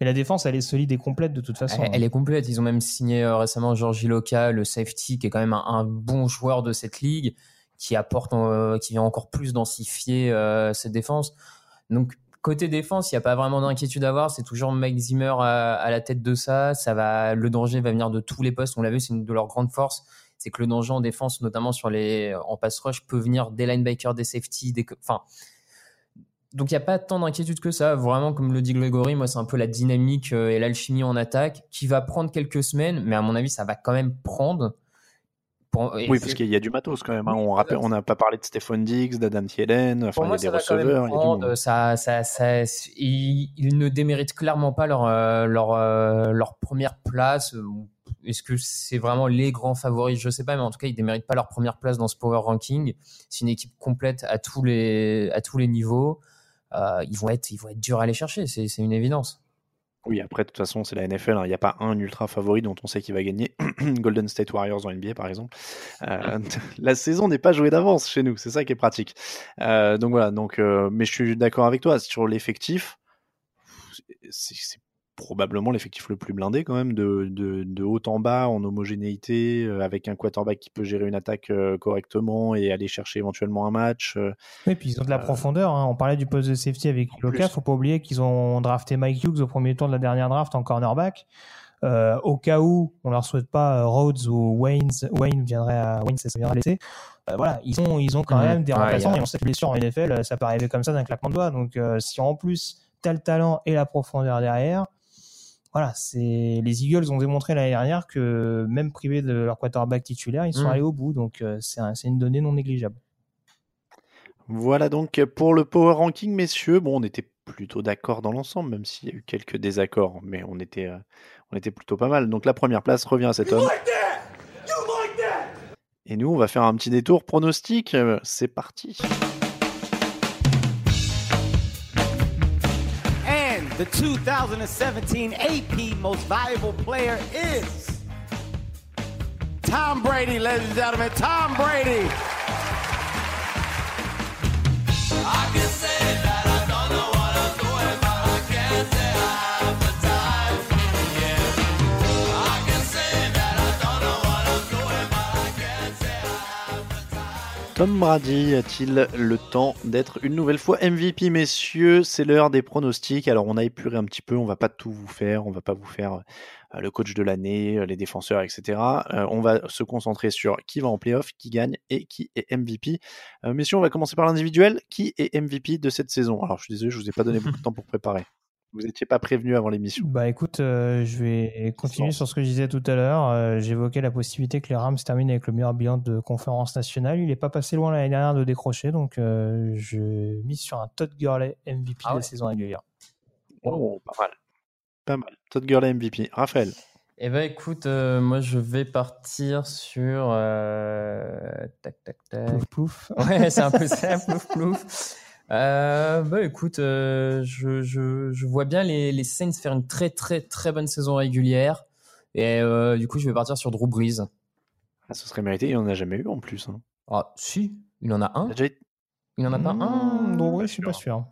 la défense, elle est solide et complète de toute façon. Elle, elle est complète. Ils ont même signé euh, récemment Georgi Loca, le safety, qui est quand même un, un bon joueur de cette ligue, qui apporte, euh, qui vient encore plus densifier euh, cette défense. Donc côté défense, il n'y a pas vraiment d'inquiétude à avoir. C'est toujours Mike Zimmer à, à la tête de ça. Ça va, le danger va venir de tous les postes. On l'a vu, c'est une de leurs grandes forces. C'est que le danger en défense, notamment sur les en pass rush, peut venir des linebackers, des safety, des, enfin. Donc il n'y a pas tant d'inquiétude que ça. Vraiment, comme le dit Grégory, moi c'est un peu la dynamique euh, et l'alchimie en attaque qui va prendre quelques semaines, mais à mon avis ça va quand même prendre. Pour- Oui, parce qu'il y a du matos quand même. hein. On rappelle, on n'a pas parlé de Stephon Diggs, d'Adam Thielen. Enfin, il y a des receveurs. il y a. Ça, ça, ça, ils, ils ne déméritent clairement pas leur, euh, leur, euh, leur première place. Est-ce que c'est vraiment les grands favoris? Je sais pas, mais en tout cas, ils déméritent pas leur première place dans ce power ranking. C'est une équipe complète à tous les, à tous les niveaux. Euh, ils vont être, ils vont être durs à aller chercher. C'est une évidence. Oui, après, de toute façon, c'est la NFL. hein. Il n'y a pas un ultra favori dont on sait qu'il va gagner. Golden State Warriors en NBA, par exemple. Euh, la saison n'est pas jouée d'avance chez nous. C'est ça qui est pratique. Euh, donc voilà. Donc, euh, mais je suis d'accord avec toi sur l'effectif. C'est probablement l'effectif le plus blindé quand même, de, de, de haut en bas, en homogénéité, euh, avec un quarterback qui peut gérer une attaque euh, correctement et aller chercher éventuellement un match. euh, Oui, puis ils ont de la profondeur. hein. On parlait du poste de safety avec Loka. Faut pas oublier qu'ils ont drafté Mike Hughes au premier tour de la dernière draft en cornerback. Euh, au cas où on leur souhaite pas euh, Rhodes ou Wayne, Wayne viendrait à Wayne, ça viendrait à laisser. Euh, voilà, ils ont ils ont quand Mhm. même des Ouais, remplaçants et on sait que les blessures en NFL, euh, ça peut arriver comme ça d'un claquement de doigts. Donc euh, si en plus t'as le talent et la profondeur derrière, voilà, c'est les Eagles ont démontré l'année dernière que même privés de leur quarterback titulaire, ils sont Mhm. allés au bout. Donc euh, c'est un- c'est une donnée non négligeable. Voilà donc pour le power ranking, messieurs. Bon, on était plutôt d'accord dans l'ensemble, même s'il y a eu quelques désaccords, mais on était, euh, on était plutôt pas mal. Donc la première place revient à cet homme. Et nous, on va faire un petit détour pronostic. Euh, C'est parti. The 2017 AP Most Valuable Player is Tom Brady, ladies and gentlemen. Tom Brady. Tom Brady a-t-il le temps d'être une nouvelle fois MVP, messieurs? C'est l'heure des pronostics. Alors, on a épuré un petit peu, on va pas tout vous faire, on va pas vous faire euh, le coach de l'année, euh, les défenseurs, etc. Euh, on va se concentrer sur qui va en playoff, qui gagne et qui est MVP. Messieurs, on va commencer par l'individuel. Qui est MVP de cette saison? Alors, je suis désolé, je vous ai pas donné beaucoup de temps pour préparer. Vous n'étiez pas prévenu avant l'émission. Bah écoute, euh, je vais continuer sur ce que je disais tout à l'heure. Euh, J'évoquais la possibilité que les Rams terminent avec le meilleur bilan de conférence nationale. Il n'est pas passé loin l'année dernière de décrocher, donc euh, je mise sur un Todd Gurley MVP Ah de la saison régulière. Oh, pas mal. Pas mal. Todd Gurley MVP. Raphaël. Eh ben écoute, euh, moi je vais partir sur euh, tac tac tac. Plouf plouf. Ouais, c'est un peu ça, plouf plouf. Euh, bah écoute, euh, je, je, je vois bien les, les Saints faire une très très très bonne saison régulière. Et euh, du coup, je vais partir sur Drew Brees. Ah, ce serait mérité, il n'en a jamais eu en plus. hein. Ah, si, il en a un. Il a déjà été- Il en a pas un. Mmh, Drew Brees, je suis pas sûr.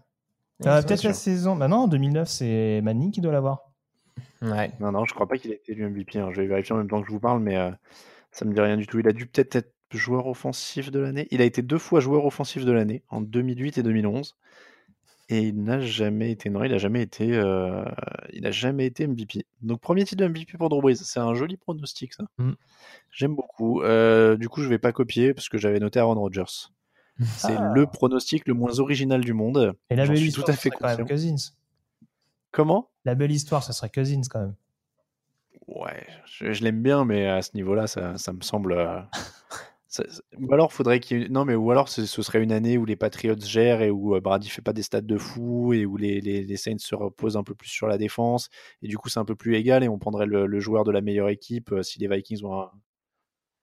C'est Peut-être la saison. Bah non, en 2009, c'est Manning qui doit l'avoir. Ouais. Non, non, je crois pas qu'il ait été élu MVP. hein. Je vais vérifier en même temps que je vous parle, mais euh, ça me dit rien du tout. Il a dû peut-être être joueur offensif de l'année. Il a été deux fois joueur offensif de l'année, en 2008 et 2011. Et il n'a jamais été, non, il a jamais été, euh, il jamais été MVP. Donc premier titre de MVP pour Drew Brees, c'est un joli pronostic ça. Mm. J'aime beaucoup. Euh, du coup, je vais pas copier parce que j'avais noté Aaron Rodgers. C'est Ah. le pronostic le moins original du monde. Et la belle suis histoire, tout à ça fait serait quand même. Cousins. Comment? La belle histoire, ça serait Cousins quand même. Ouais, je, je l'aime bien, mais à ce niveau-là, ça, ça me semble. euh, ça- ou alors, faudrait qu'il Non, mais ou alors, ce, ce serait une année où les Patriots gèrent et où euh, Brady fait pas des stats de fou et où les, les, les Saints se reposent un peu plus sur la défense. Et du coup, c'est un peu plus égal et on prendrait le, le joueur de la meilleure équipe euh, si les Vikings ont un.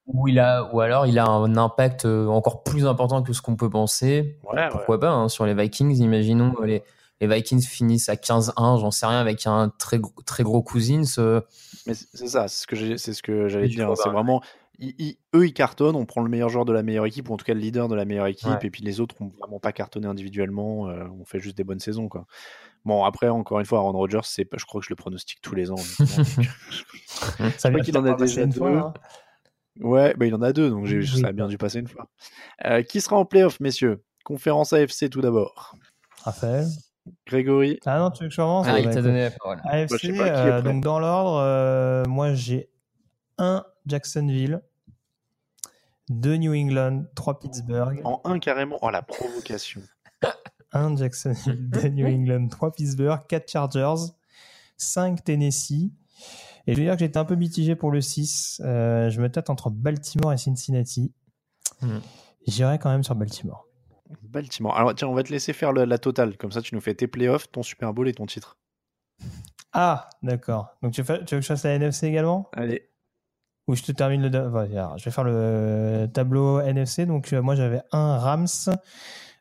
Ou, il a, ou alors il a un impact euh, encore plus important que ce qu'on peut penser. Ouais, ouais. Pourquoi pas hein, sur les Vikings Imaginons les, les Vikings finissent à 15-1, j'en sais rien, avec un très, gros- très gros Cousins. euh, Mais c'est c'est ça, c'est ce que c'est ce que j'allais dire. C'est bah, vraiment. Ils- ils- eux, ils cartonnent, on prend le meilleur joueur de la meilleure équipe, ou en tout cas le leader de la meilleure équipe, Ouais. et puis les autres ont vraiment pas cartonné individuellement, euh, on fait juste des bonnes saisons. Quoi. Bon, après, encore une fois, Aaron Rodgers, c'est pas- je crois que je le pronostique tous les ans. Ça vient qu'il en a déjà une deux. fois, hein. Ouais, bah, il en a deux, donc j'ai- Oui, ça a bien dû passer une fois. Euh, qui sera en playoff, messieurs? Conférence AFC tout d'abord. Raphaël. Grégory. Ah non, tu veux que je commence? Ah, il bah, t'a donné la parole. AFC, Bah, je sais pas qui est euh, donc dans l'ordre, euh, moi j'ai un Jacksonville, deux New England, trois Pittsburgh, En un carrément. Oh la provocation. un Jacksonville, deux New England, trois Pittsburgh, quatre Chargers, cinq Tennessee. Et je veux dire que j'étais un peu mitigé pour le 6. Euh, je me tâte entre Baltimore et Cincinnati. Hmm. J'irai quand même sur Baltimore. Baltimore. Alors tiens, on va te laisser faire le- la totale. Comme ça, tu nous fais tes playoffs, ton Super Bowl et ton titre. Ah, d'accord. Donc tu, fais- tu veux que je fasse la NFC également? Allez. Ou je te termine le. alors, je vais faire le tableau NFC. Donc, euh, moi, j'avais un Rams,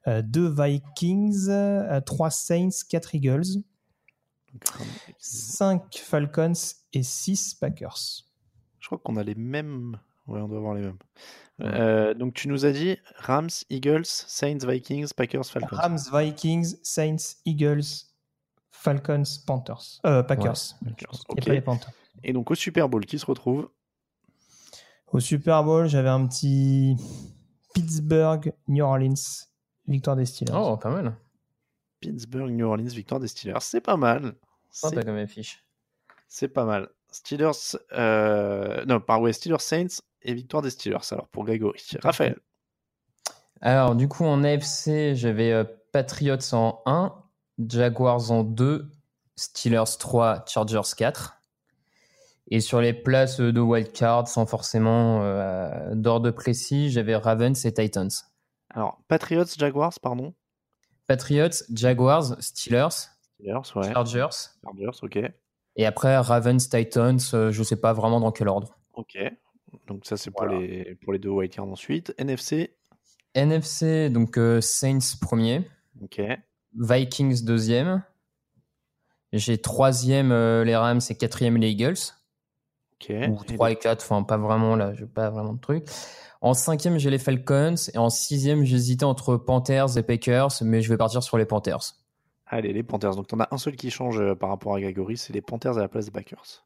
euh, deux Vikings, euh, trois Saints, quatre Eagles, cinq Falcons et six Packers. Je crois qu'on a les mêmes. Ouais, on doit avoir les mêmes. Euh, donc tu nous as dit Rams, Eagles, Saints, Vikings, Packers, Falcons. Rams, Vikings, Saints, Eagles, Falcons, Panthers. Euh, Packers. Packers, Et ok. pas les Panthers. Et donc au Super Bowl, qui se retrouve Au Super Bowl, j'avais un petit Pittsburgh, New Orleans, victoire des Steelers. Oh, pas mal. Pittsburgh, New Orleans, victoire des Steelers. C'est pas mal. Sympa C'est- comme affiche. C'est pas mal. Steelers, euh... non, par ouais, Steelers, Saints et victoire des Steelers. Alors pour Grégory. Raphaël. Alors, du coup, en AFC, j'avais euh, Patriots en 1, Jaguars en 2, Steelers 3, Chargers 4. Et sur les places de wildcard, sans forcément euh, d'ordre précis, j'avais Ravens et Titans. Alors Patriots, Jaguars, pardon. Patriots, Jaguars, Steelers, Steelers, ouais. Chargers. Chargers, ok. Et après, Ravens, Titans, euh, je sais pas vraiment dans quel ordre. Ok. Donc ça c'est pour les pour les deux wildcards ensuite. NFC. NFC, donc euh, Saints premier, Ok. Vikings deuxième. J'ai troisième les Rams et quatrième les Eagles. Ou 3 et 4, enfin pas vraiment là, j'ai pas vraiment de truc. En cinquième, j'ai les Falcons. Et en sixième, j'hésitais entre Panthers et Packers, mais je vais partir sur les Panthers. Allez, les Panthers. Donc, t'en as un seul qui change euh, par rapport à Grégory, c'est les Panthers à la place des Packers.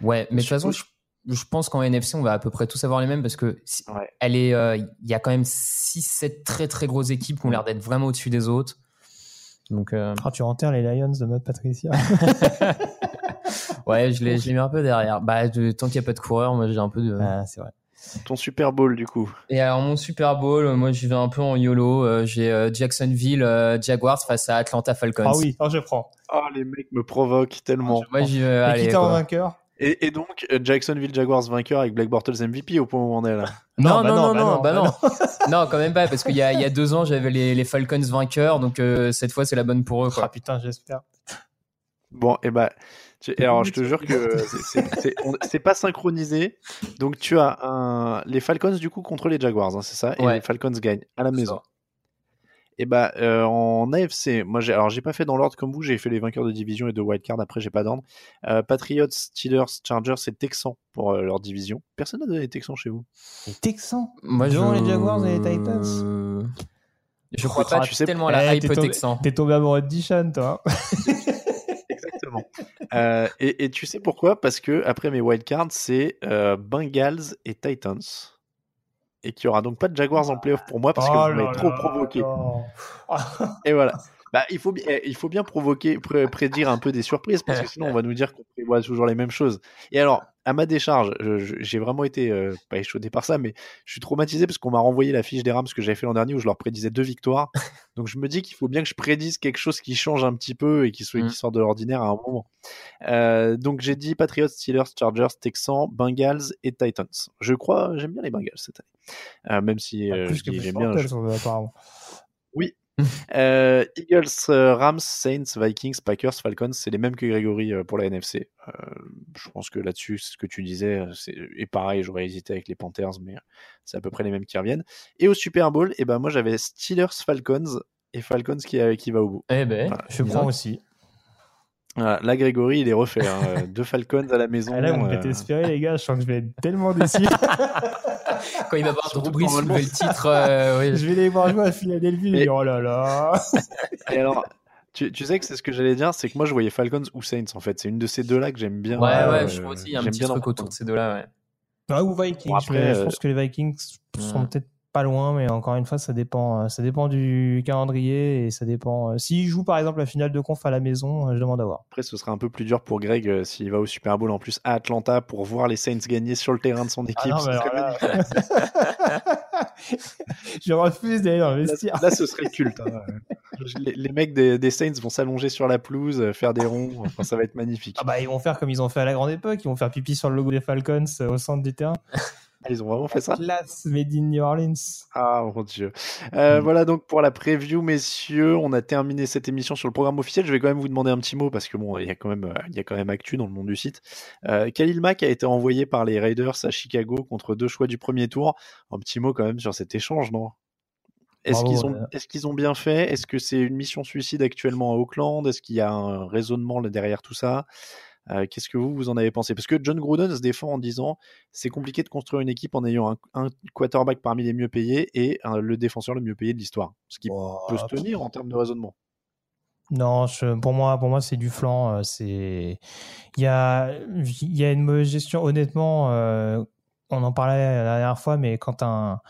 Ouais, mais de toute façon, je, je pense qu'en NFC, on va à peu près tous avoir les mêmes parce que si- Ouais. elle est, euh, il y a quand même 6-7 très très grosses équipes qui ont l'air d'être vraiment au-dessus des autres. Donc, euh, Ah, tu enterres les Lions de mode Patricia. ouais, je les, je les mets un peu derrière. Bah, de- tant qu'il n'y a pas de coureur, moi j'ai un peu de. ah, c'est vrai. Ton Super Bowl, du coup. Et alors, mon Super Bowl, moi j'y vais un peu en YOLO. Euh, j'ai euh, Jacksonville euh, Jaguars face à Atlanta Falcons. Ah oui, oh, je prends. Oh, les mecs me provoquent tellement. Moi j'y vais. Et allez, qui en vainqueur? Et, et donc, Jacksonville Jaguars vainqueur avec Black Bortles MVP au point où on est là. Non, bah non, non, bah non, non, bah bah non. non, quand même pas, parce qu'il y a, il y a deux ans, j'avais les, les Falcons vainqueurs, donc euh, cette fois, c'est la bonne pour eux. Ah putain, j'espère. Bon, et bah. Alors, je te jure que c'est- pas synchronisé. Donc, tu as un... les Falcons, du coup, contre les Jaguars, hein, c'est ça? Et Ouais. les Falcons gagnent à la maison. Et bah, euh, en AFC, moi, j'ai, alors, j'ai pas fait dans l'ordre comme vous, j'ai fait les vainqueurs de division et de wildcard, après, j'ai pas d'ordre. Euh, Patriots, Steelers, Chargers et Texans pour euh, leur division. Personne n'a donné les Texans chez vous. Les Texans? Moi, je... les Jaguars et les Titans? Je crois Ah, pas, tu sais- tellement à la Eh, hype t'es tombé- Texan. T'es tombé amoureux de Dishon, toi. Exactement. Euh, et, et tu sais pourquoi? Parce que après mes wildcards, c'est euh, Bengals et Titans. Et qu'il n'y aura donc pas de Jaguars en playoff pour moi parce que Oh vous m'avez trop provoqué. Et voilà. Bah, il, faut, eh, il faut bien provoquer, pré- prédire un peu des surprises parce que sinon on va nous dire qu'on prévoit toujours les mêmes choses. Et alors, à ma décharge, j'ai vraiment été euh, pas échaudé par ça, mais je suis traumatisé parce qu'on m'a renvoyé la fiche des Rams que j'avais fait l'an dernier où je leur prédisais deux victoires. Donc je me dis qu'il faut bien que je prédise quelque chose qui change un petit peu et qui, soit, Mm. qui sort de l'ordinaire à un moment. Euh, donc j'ai dit Patriots, Steelers, Chargers, Texans, Bengals et Titans. Je crois, j'aime bien les Bengals cette année. Euh, même si euh, dis plus j'aime bien. Je- euh, apparemment. Euh, Eagles, euh, Rams, Saints, Vikings, Packers, Falcons, c'est les mêmes que Grégory euh, pour la NFC. Euh, je pense que là-dessus, ce que tu disais, c'est et pareil, j'aurais hésité avec les Panthers, mais c'est à peu près les mêmes qui reviennent. Et au Super Bowl, et ben moi j'avais Steelers, Falcons et Falcons qui, euh, qui va au bout. Eh ben, Voilà. Je prends aussi. Voilà, là, Grégory, il est refait. hein, euh, Deux Falcons à la maison. Ah, là, vous euh, espérer, les gars. Je sens que je vais être tellement déçu. Quand il va voir Surtout Drew Brees soulever le titre, euh, oui. je vais les voir jouer à Philadelphie. Oh là là. Et alors, tu, tu sais que c'est ce que j'allais dire, c'est que moi je voyais Falcons ou Saints en fait. C'est une de ces deux-là que j'aime bien. Ouais, euh, ouais, je trouve aussi, il y a un j'aime petit bien truc autour de ces deux-là, ouais. Ouais, ou Vikings. Bon, après, je euh, pense que les Vikings sont Hmm. peut-être pas loin, mais encore une fois, ça dépend, euh, ça dépend du calendrier et ça dépend. euh, S'ils jouent par exemple la finale de conf à la maison, euh, je demande à voir. Après, ce sera un peu plus dur pour Greg euh, s'il va au Super Bowl en plus à Atlanta pour voir les Saints gagner sur le terrain de son équipe. non, là- magnifique. je refuse d'aller le Là, ce serait culte. hein. Les, les mecs des, des Saints vont s'allonger sur la pelouse, faire des ronds. Enfin, ça va être magnifique. Ah bah ils vont faire comme ils ont fait à la grande époque, ils vont faire pipi sur le logo des Falcons euh, au centre du terrain. Ah, Ils ont vraiment fait ça? Classe made in New Orleans. Ah mon dieu. Euh, Voilà donc pour la preview, messieurs. On a terminé cette émission sur le programme officiel. Je vais quand même vous demander un petit mot parce que bon, il y a quand même, euh, il y a quand même actu dans le monde du site. Euh, Khalil Mack a été envoyé par les Raiders à Chicago contre deux choix du premier tour. Un petit mot quand même sur cet échange, non? Est-ce qu'ils ont, ont bien fait? Est-ce que c'est une mission suicide actuellement à Auckland Est-ce qu'il y a un raisonnement derrière tout ça? Euh, Qu'est-ce que vous, vous en avez pensé? Parce que John Gruden se défend en disant c'est compliqué de construire une équipe en ayant un, un quarterback parmi les mieux payés et un- le défenseur le mieux payé de l'histoire. Ce qui peut se tenir en termes de raisonnement. Non, je- pour moi, pour moi, c'est du flanc. euh, C'est, il y a, il y a une mauvaise gestion. Honnêtement, euh, on en parlait la dernière fois, mais quand un,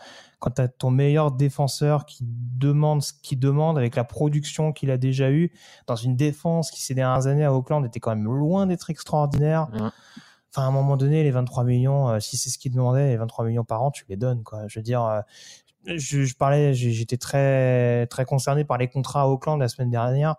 quand t'as ton meilleur défenseur qui demande ce qu'il demande avec la production qu'il a déjà eue dans une défense qui ces dernières années à Auckland était quand même loin d'être extraordinaire. Enfin, à un moment donné, les 23 millions, euh, si c'est ce qu'il demandait, les 23 millions par an, tu les donnes, quoi. Je veux dire, euh, je, je parlais, j'étais très, très concerné par les contrats à Auckland la semaine dernière.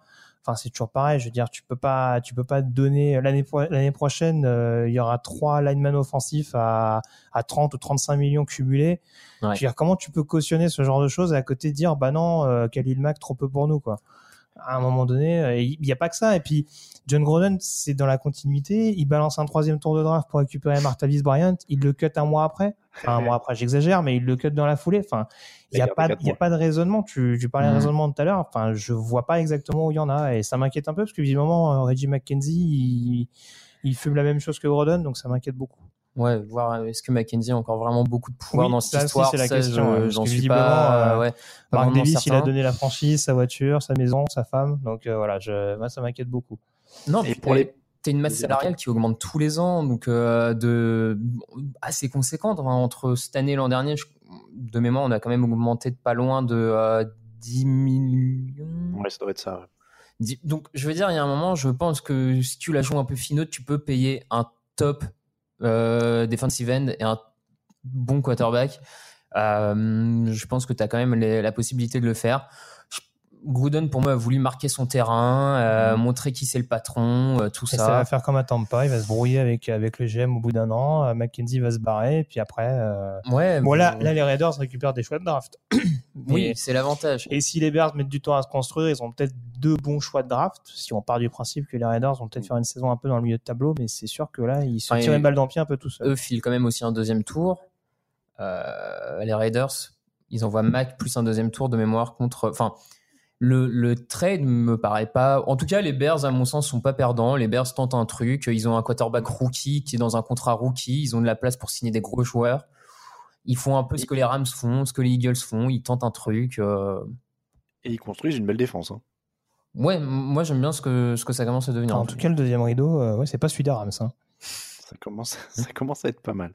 Enfin, c'est toujours pareil. Je veux dire, tu peux pas, tu peux pas donner l'année pro- l'année prochaine, euh, il y aura trois linemen offensifs à, à 30 ou 35 millions cumulés. Je veux dire, comment tu peux cautionner ce genre de choses et à côté dire, bah non, euh, Khalil Mack trop peu pour nous, quoi. À un moment donné, euh, il n'y a pas que ça. Et puis, John Gruden, c'est dans la continuité. Il balance un troisième tour de draft pour récupérer Martavis Bryant. Il le cut un mois après. Enfin, un mois après, j'exagère, mais il le cut dans la foulée. Enfin, il n'y a, pas, y a pas de raisonnement. Tu, tu parlais de Mhm. raisonnement tout à l'heure. Enfin, je vois pas exactement où il y en a. Et ça m'inquiète un peu parce que, visiblement, euh, Reggie McKenzie, il, il fume la même chose que Gruden. Donc, ça m'inquiète beaucoup. Ouais, voir euh, est-ce que Mackenzie a encore vraiment beaucoup de pouvoir Oui, dans cette histoire? c'est la ça, question, je- ouais, parce J'en que suis visiblement, pas. euh, ouais, pas Mark Davis, il a donné la franchise, sa voiture, sa maison, sa femme. Donc, euh, voilà, je, moi, ça m'inquiète beaucoup. Non, Et puis pour les- t'as- une masse salariale qui augmente tous les ans, donc euh, de assez conséquente. Enfin, entre cette année et l'an dernier, je- de mémoire, on a quand même augmenté de pas loin de euh, 10 millions. Ouais, ça doit être ça. ouais. Donc, je veux dire, il y a un moment, je pense que si tu la joues un peu finot, tu peux payer un top euh, defensive end et un bon quarterback. Euh, je pense que tu as quand même la possibilité de le faire. Gruden, pour moi, a voulu marquer son terrain, euh, montrer qui c'est le patron, euh, tout Et ça ça. va faire comme à Tampa, il va se brouiller avec, avec le GM au bout d'un an, euh, McKenzie va se barrer, et puis après... euh, Ouais, Bon, là, les Raiders récupèrent des choix de draft. Oui, c'est l'avantage. Et si les Bears mettent du temps à se construire, ils ont peut-être deux bons choix de draft. Si on part du principe que les Raiders vont peut-être faire une saison un peu dans le milieu de tableau, mais c'est sûr que là, ils se Enfin, tirent une balle dans le pied un peu tout seuls. Eux filent quand même aussi un deuxième tour. Les Raiders, ils envoient Mac plus un deuxième tour de mémoire contre. Enfin, le, le trade me paraît pas. En tout cas, les Bears, à mon sens, sont pas perdants. Les Bears tentent un truc. Ils ont un quarterback rookie qui est dans un contrat rookie. Ils ont de la place pour signer des gros joueurs. Ils font un peu ce que les Rams font, ce que les Eagles font. Ils tentent un truc. euh. Et ils construisent une belle défense. hein. Ouais, moi j'aime bien ce que, ce que ça commence à devenir. en tout cas, le deuxième rideau, euh, ouais, c'est pas celui des Rams. hein. Ça commence, ça commence à être pas mal.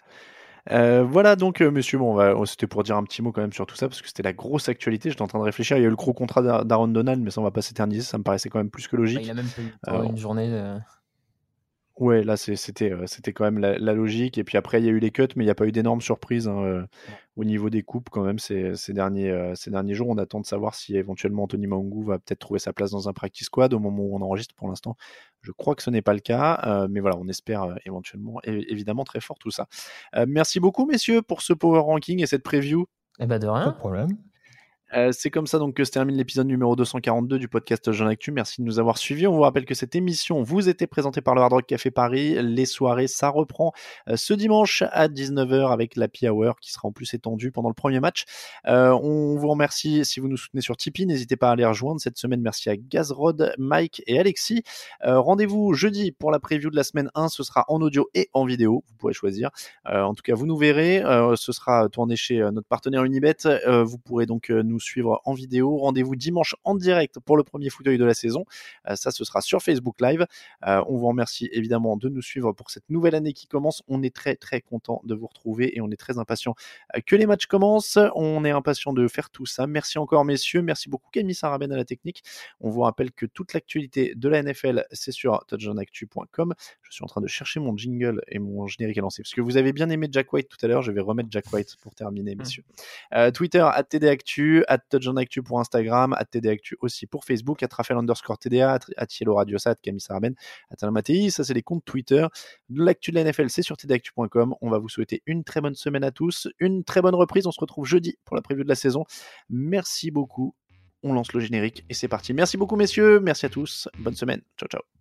Euh, voilà donc, euh, monsieur, bon, on va- c'était pour dire un petit mot quand même sur tout ça, parce que c'était la grosse actualité. J'étais en train de réfléchir. Il y a eu le gros contrat d'A- d'Aaron Donald, mais ça, on va pas s'éterniser. Ça me paraissait quand même plus que logique. Bah, il a même pas eu Euh, une journée. Ouais, là, c'était euh, c'était quand même la, la logique. Et puis après, il y a eu les cuts, mais il n'y a pas eu d'énormes surprises hein, euh, au niveau des coupes quand même ces, ces derniers, euh, ces derniers jours. On attend de savoir si éventuellement Anthony Maungu va peut-être trouver sa place dans un practice squad au moment où on enregistre. Pour l'instant, je crois que ce n'est pas le cas. euh, mais voilà, on espère euh, éventuellement, et, évidemment, très fort tout ça. Euh, merci beaucoup, messieurs, pour ce power ranking et cette preview. Eh ben de Pas rien. de problème. Euh, c'est comme ça donc que se termine l'épisode numéro 242 du podcast Jeune Actu. Merci de nous avoir suivis. On vous rappelle que cette émission vous était présentée par le Hard Rock Café Paris. Les soirées, ça reprend euh, ce dimanche à 19h avec l'Happy Hour qui sera en plus étendue pendant le premier match. Euh, on vous remercie si vous nous soutenez sur Tipeee. N'hésitez pas à aller rejoindre cette semaine. Merci à Gazrod, Mike et Alexis. Rendez-vous jeudi pour la preview de la semaine 1. Ce sera en audio et en vidéo. Vous pourrez choisir. En tout cas, vous nous verrez. Ce sera tourné chez notre partenaire Unibet. Vous pourrez donc nous suivre en vidéo. Rendez-vous dimanche en direct pour le premier fauteuil de la saison. Euh, ça, ce sera sur Facebook Live. Euh, on vous remercie évidemment de nous suivre pour cette nouvelle année qui commence. On est très très content de vous retrouver et on est très impatient euh, que les matchs commencent. On est impatient de faire tout ça. Merci encore messieurs. Merci beaucoup Camille Saraben à la technique. On vous rappelle que toute l'actualité de la NFL, c'est sur touchdownactu.com. Je suis en train de chercher mon jingle et mon générique à lancer parce que vous avez bien aimé Jack White tout à l'heure. Je vais remettre Jack White pour terminer, messieurs. Euh, Twitter, at TDActu, at TouchdownActu pour Instagram, at TDActu aussi pour Facebook, at Raphaël underscore TDA, at Yellow Radiosat, Camille Saraben, at Alain Mattei. Ça, c'est les comptes Twitter. L'actu de la NFL, c'est sur TDActu.com. On va vous souhaiter une très bonne semaine à tous, une très bonne reprise. On se retrouve jeudi pour la preview de la saison. Merci beaucoup. On lance le générique et c'est parti. Merci beaucoup, messieurs. Merci à tous. Bonne semaine. Ciao, ciao.